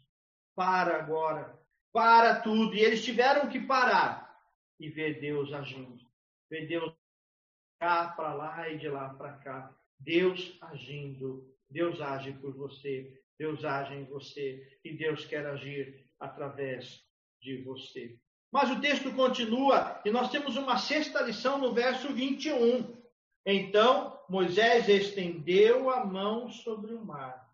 Para agora. Para tudo. E eles tiveram que parar e ver Deus agindo. Ver Deus cá para lá e de lá para cá. Deus agindo Deus age por você, Deus age em você e Deus quer agir através de você. Mas o texto continua e nós temos uma sexta lição no verso 21. Então Moisés estendeu a mão sobre o mar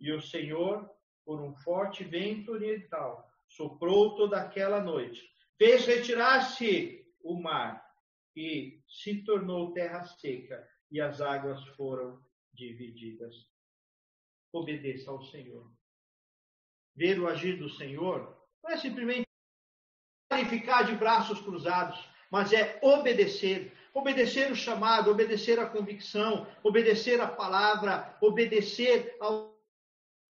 e o Senhor, por um forte vento oriental, soprou toda aquela noite, fez retirar-se o mar e se tornou terra seca e as águas foram divididas obedeça ao Senhor. Ver o agir do Senhor não é simplesmente ficar de braços cruzados, mas é obedecer. Obedecer o chamado, obedecer a convicção, obedecer a palavra, obedecer ao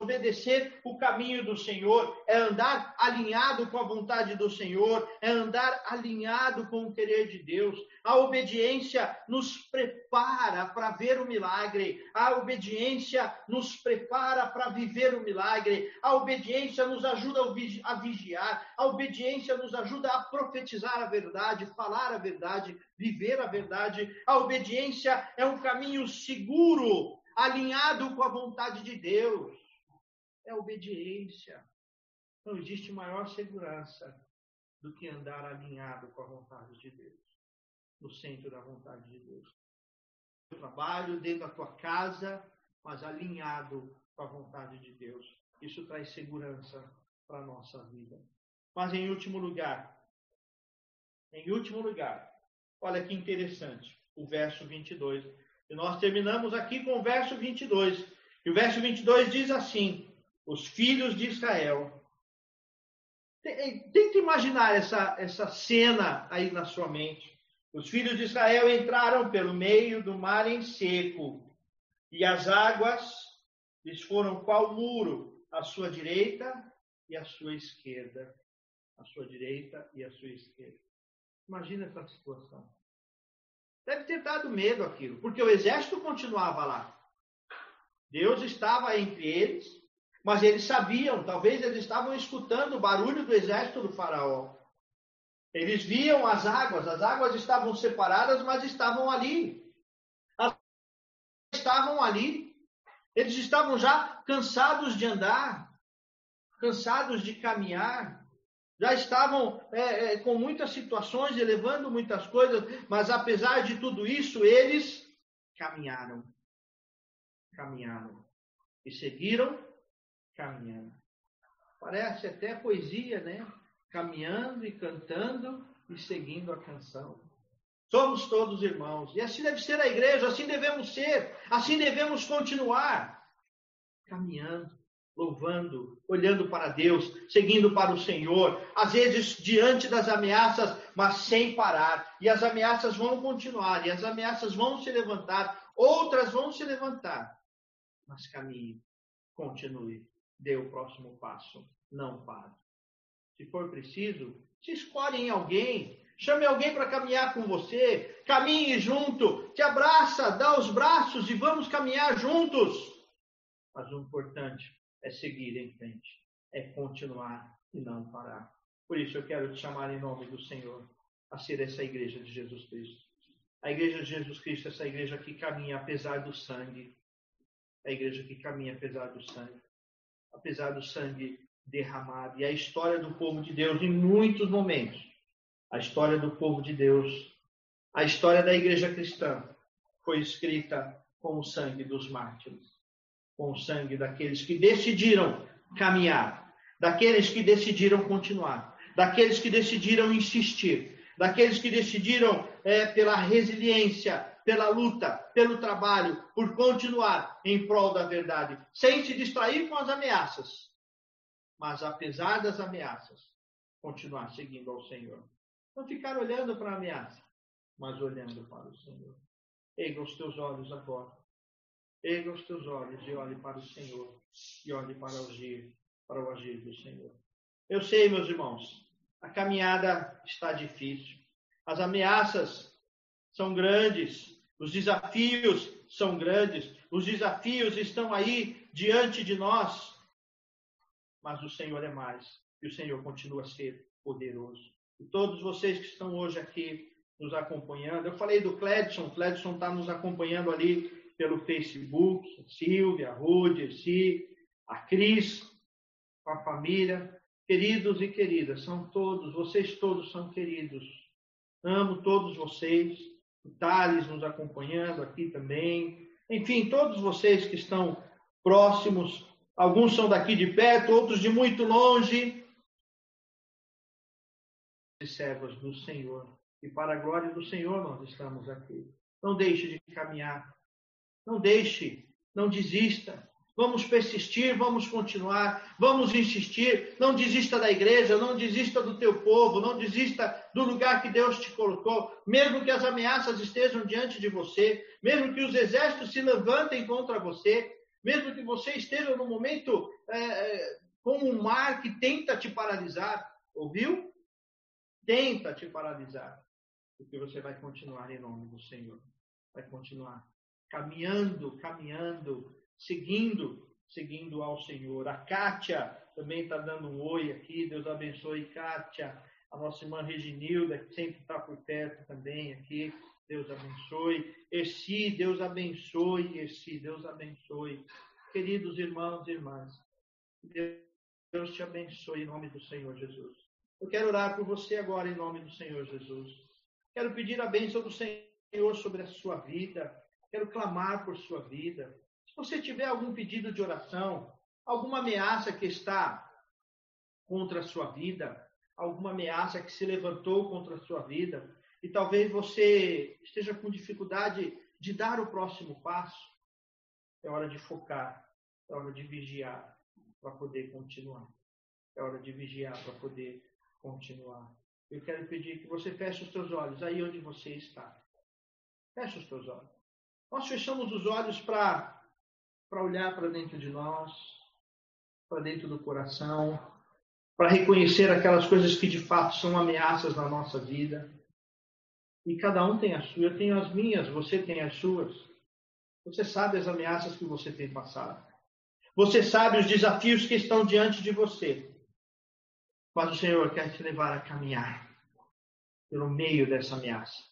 Obedecer o caminho do Senhor é andar alinhado com a vontade do Senhor, é andar alinhado com o querer de Deus. A obediência nos prepara para ver o milagre, a obediência nos prepara para viver o milagre, a obediência nos ajuda a vigiar, a obediência nos ajuda a profetizar a verdade, falar a verdade, viver a verdade. A obediência é um caminho seguro, alinhado com a vontade de Deus é obediência. Não existe maior segurança do que andar alinhado com a vontade de Deus, no centro da vontade de Deus. No trabalho, dentro da tua casa, mas alinhado com a vontade de Deus. Isso traz segurança para a nossa vida. Mas em último lugar, em último lugar, olha que interessante, o verso 22. E nós terminamos aqui com o verso 22. E o verso 22 diz assim: os filhos de Israel. Tenta imaginar essa, essa cena aí na sua mente. Os filhos de Israel entraram pelo meio do mar em seco, e as águas lhes foram qual muro à sua direita e à sua esquerda. À sua direita e à sua esquerda. Imagina essa situação. Deve ter dado medo aquilo, porque o exército continuava lá. Deus estava entre eles, mas eles sabiam, talvez eles estavam escutando o barulho do exército do Faraó. Eles viam as águas, as águas estavam separadas, mas estavam ali. As estavam ali. Eles estavam já cansados de andar, cansados de caminhar, já estavam é, é, com muitas situações, elevando muitas coisas, mas apesar de tudo isso, eles caminharam. Caminharam. E seguiram caminhando. Parece até poesia, né? Caminhando e cantando e seguindo a canção. Somos todos irmãos. E assim deve ser a igreja, assim devemos ser, assim devemos continuar. Caminhando, louvando, olhando para Deus, seguindo para o Senhor, às vezes diante das ameaças, mas sem parar. E as ameaças vão continuar, e as ameaças vão se levantar, outras vão se levantar. Mas caminhe, continue, dê o próximo passo, não pare. Se for preciso, se escolhe em alguém, chame alguém para caminhar com você, caminhe junto, te abraça, dá os braços e vamos caminhar juntos. Mas o importante é seguir em frente, é continuar e não parar. Por isso eu quero te chamar em nome do Senhor a ser essa igreja de Jesus Cristo. A igreja de Jesus Cristo, essa igreja que caminha apesar do sangue. A igreja que caminha apesar do sangue. Apesar do sangue derramado. E a história do povo de Deus, em muitos momentos, a história do povo de Deus, a história da igreja cristã, foi escrita com o sangue dos mártires, com o sangue daqueles que decidiram caminhar, daqueles que decidiram continuar, daqueles que decidiram insistir, daqueles que decidiram é, pela resiliência, pela luta, pelo trabalho, por continuar em prol da verdade, sem se distrair com as ameaças, mas apesar das ameaças, continuar seguindo ao Senhor. Não ficar olhando para a ameaça, mas olhando para o Senhor. Erga os teus olhos agora. Erga os teus olhos e olhe para o Senhor. E olhe para o agir, para o agir do Senhor. Eu sei, meus irmãos, a caminhada está difícil. As ameaças são grandes. Os desafios são grandes. Os desafios estão aí diante de nós mas o Senhor é mais. E o Senhor continua a ser poderoso. E todos vocês que estão hoje aqui nos acompanhando, eu falei do Cledson, o Cledson está nos acompanhando ali pelo Facebook, a Silvia, a Rude, a a Cris, a família. Queridos e queridas, são todos, vocês todos são queridos. Amo todos vocês. O Thales nos acompanhando aqui também. Enfim, todos vocês que estão próximos Alguns são daqui de perto, outros de muito longe. Servos do Senhor. E para a glória do Senhor nós estamos aqui. Não deixe de caminhar. Não deixe. Não desista. Vamos persistir, vamos continuar, vamos insistir. Não desista da igreja, não desista do teu povo, não desista do lugar que Deus te colocou, mesmo que as ameaças estejam diante de você, mesmo que os exércitos se levantem contra você, mesmo que você esteja no momento é, é, como um mar que tenta te paralisar, ouviu? Tenta te paralisar, porque você vai continuar em nome do Senhor, vai continuar caminhando, caminhando, seguindo, seguindo ao Senhor. A Kátia também está dando um oi aqui, Deus abençoe Kátia, a nossa irmã Reginilda, que sempre está por perto também aqui. Deus abençoe. Esse Deus abençoe. Esse Deus abençoe. Queridos irmãos e irmãs, Deus te abençoe em nome do Senhor Jesus. Eu quero orar por você agora em nome do Senhor Jesus. Quero pedir a bênção do Senhor sobre a sua vida. Quero clamar por sua vida. Você tiver algum pedido de oração, alguma ameaça que está contra a sua vida, alguma ameaça que se levantou contra a sua vida, e talvez você esteja com dificuldade de dar o próximo passo, é hora de focar, é hora de vigiar para poder continuar. É hora de vigiar para poder continuar. eu quero pedir que você feche os seus olhos aí onde você está. Feche os seus olhos. Nós fechamos os olhos para olhar para dentro de nós, para dentro do coração, para reconhecer aquelas coisas que de fato são ameaças na nossa vida. E cada um tem a sua, eu tenho as minhas, você tem as suas. Você sabe as ameaças que você tem passado. Você sabe os desafios que estão diante de você. Mas o Senhor quer te levar a caminhar pelo meio dessa ameaça.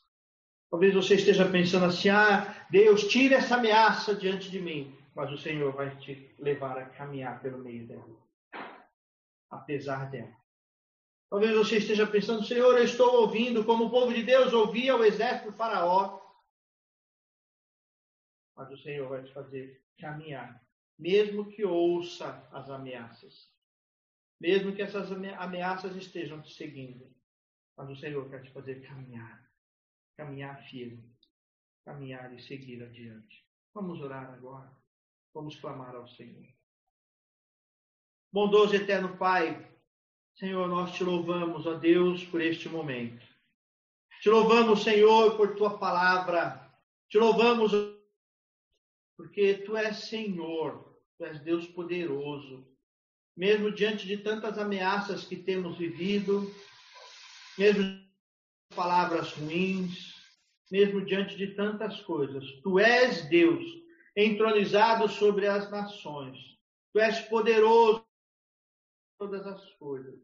Talvez você esteja pensando assim: ah, Deus, tira essa ameaça diante de mim. Mas o Senhor vai te levar a caminhar pelo meio dela apesar dela. Talvez você esteja pensando, Senhor, eu estou ouvindo como o povo de Deus ouvia o exército do faraó. Mas o Senhor vai te fazer caminhar, mesmo que ouça as ameaças. Mesmo que essas ameaças estejam te seguindo. Mas o Senhor quer te fazer caminhar. Caminhar firme. Caminhar e seguir adiante. Vamos orar agora. Vamos clamar ao Senhor. Bondoso eterno Pai, Senhor, nós te louvamos, ó Deus, por este momento. Te louvamos, Senhor, por tua palavra. Te louvamos porque tu és Senhor, tu és Deus poderoso. Mesmo diante de tantas ameaças que temos vivido, mesmo palavras ruins, mesmo diante de tantas coisas, tu és Deus, entronizado sobre as nações. Tu és poderoso todas as coisas.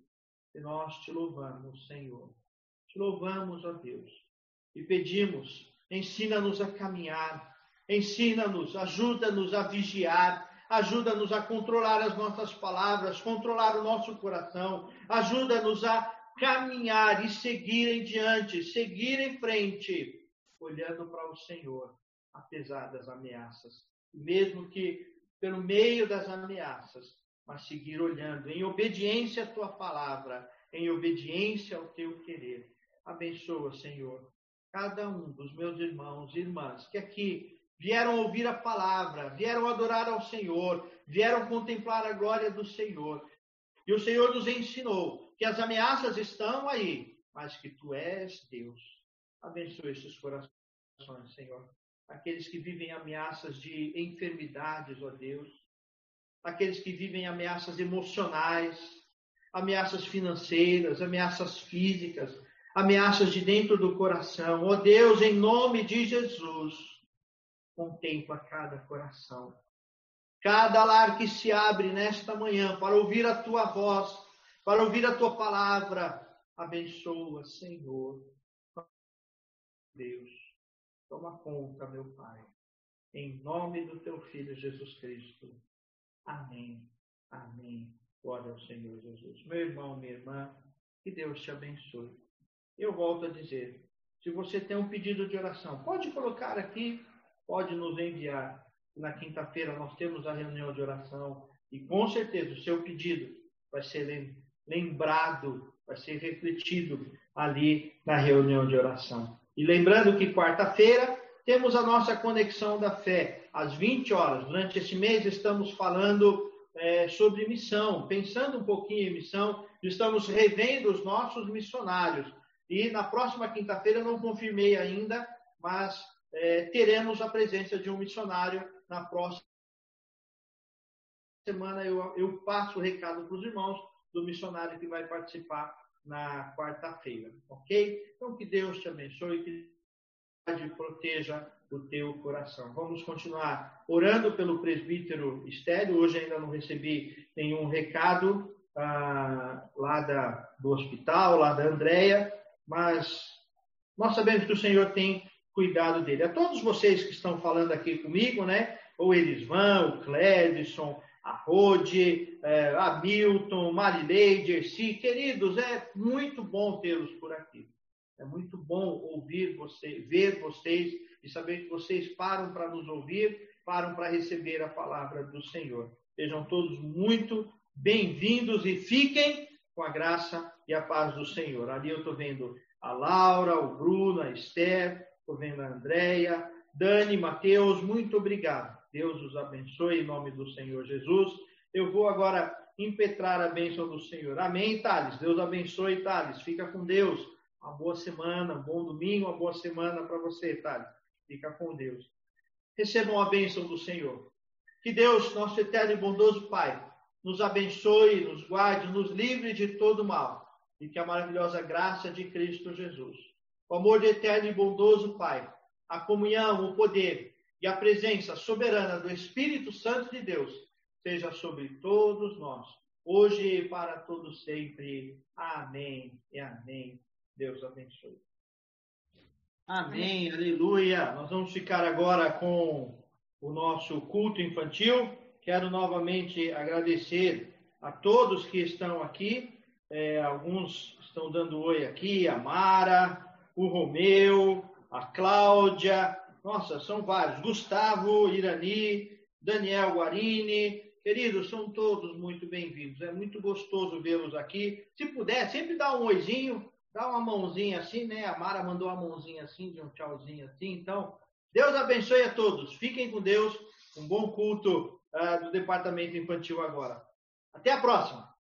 E nós te louvamos, Senhor. Te louvamos, ó Deus. E pedimos, ensina-nos a caminhar, ensina-nos, ajuda-nos a vigiar, ajuda-nos a controlar as nossas palavras, controlar o nosso coração, ajuda-nos a caminhar e seguir em diante, seguir em frente, olhando para o Senhor, apesar das ameaças. Mesmo que pelo meio das ameaças, mas seguir olhando em obediência à tua palavra, em obediência ao teu querer. Abençoa, Senhor, cada um dos meus irmãos e irmãs que aqui vieram ouvir a palavra, vieram adorar ao Senhor, vieram contemplar a glória do Senhor. E o Senhor nos ensinou que as ameaças estão aí, mas que tu és Deus. Abençoe esses corações, Senhor. Aqueles que vivem ameaças de enfermidades, ó Deus aqueles que vivem ameaças emocionais, ameaças financeiras, ameaças físicas, ameaças de dentro do coração. Ó Deus, em nome de Jesus, contempla cada coração. Cada lar que se abre nesta manhã para ouvir a tua voz, para ouvir a tua palavra, abençoa, Senhor. Deus, toma conta, meu Pai, em nome do teu Filho Jesus Cristo. Amém. Amém. Glória ao Senhor Jesus. Meu irmão, minha irmã, que Deus te abençoe. Eu volto a dizer, se você tem um pedido de oração, pode colocar aqui, pode nos enviar. Na quinta-feira nós temos a reunião de oração e com certeza o seu pedido vai ser lembrado, vai ser refletido ali na reunião de oração. E lembrando que quarta-feira temos a nossa conexão da fé às 20 horas. Durante esse mês estamos falando é, sobre missão, pensando um pouquinho em missão, estamos revendo os nossos missionários. E na próxima quinta-feira, não confirmei ainda, mas é, teremos a presença de um missionário na próxima semana. Eu, eu passo o recado para os irmãos do missionário que vai participar na quarta-feira, ok? Então, que Deus te abençoe, que proteja o teu coração. Vamos continuar orando pelo presbítero Estélio. Hoje ainda não recebi nenhum recado ah, lá da, do hospital, lá da Andréia, mas nós sabemos que o Senhor tem cuidado dele. A todos vocês que estão falando aqui comigo, né? O Elisvan, o Clédson, a Rode, eh, a Milton, Marileide, Erci, queridos, é muito bom tê-los por aqui. É muito bom ouvir você, ver vocês e saber que vocês param para nos ouvir, param para receber a palavra do Senhor. Sejam todos muito bem-vindos e fiquem com a graça e a paz do Senhor. Ali eu estou vendo a Laura, o Bruno, a Esther, estou vendo a Andréia, Dani, Mateus, muito obrigado. Deus os abençoe em nome do Senhor Jesus. Eu vou agora impetrar a bênção do Senhor. Amém, Thales? Deus abençoe, Thales. Fica com Deus. Uma boa semana, um bom domingo, uma boa semana para você, Thales. Fica com Deus. Recebam a bênção do Senhor. Que Deus, nosso eterno e bondoso Pai, nos abençoe, nos guarde, nos livre de todo mal e que a maravilhosa graça de Cristo Jesus, o amor de eterno e bondoso Pai, a comunhão, o poder e a presença soberana do Espírito Santo de Deus seja sobre todos nós, hoje e para todos sempre. Amém e amém. Deus abençoe. Amém, aleluia. Nós vamos ficar agora com o nosso culto infantil. Quero novamente agradecer a todos que estão aqui. É, alguns estão dando oi aqui, a Mara, o Romeu, a Cláudia, nossa, são vários. Gustavo, Irani, Daniel Guarini. Queridos, são todos muito bem-vindos. É muito gostoso vê-los aqui. Se puder, sempre dá um oizinho, dá uma mãozinha assim, né? A Mara mandou uma mãozinha assim, de um tchauzinho assim. Então, Deus abençoe a todos. Fiquem com Deus. Um bom culto uh, do Departamento Infantil agora. Até a próxima.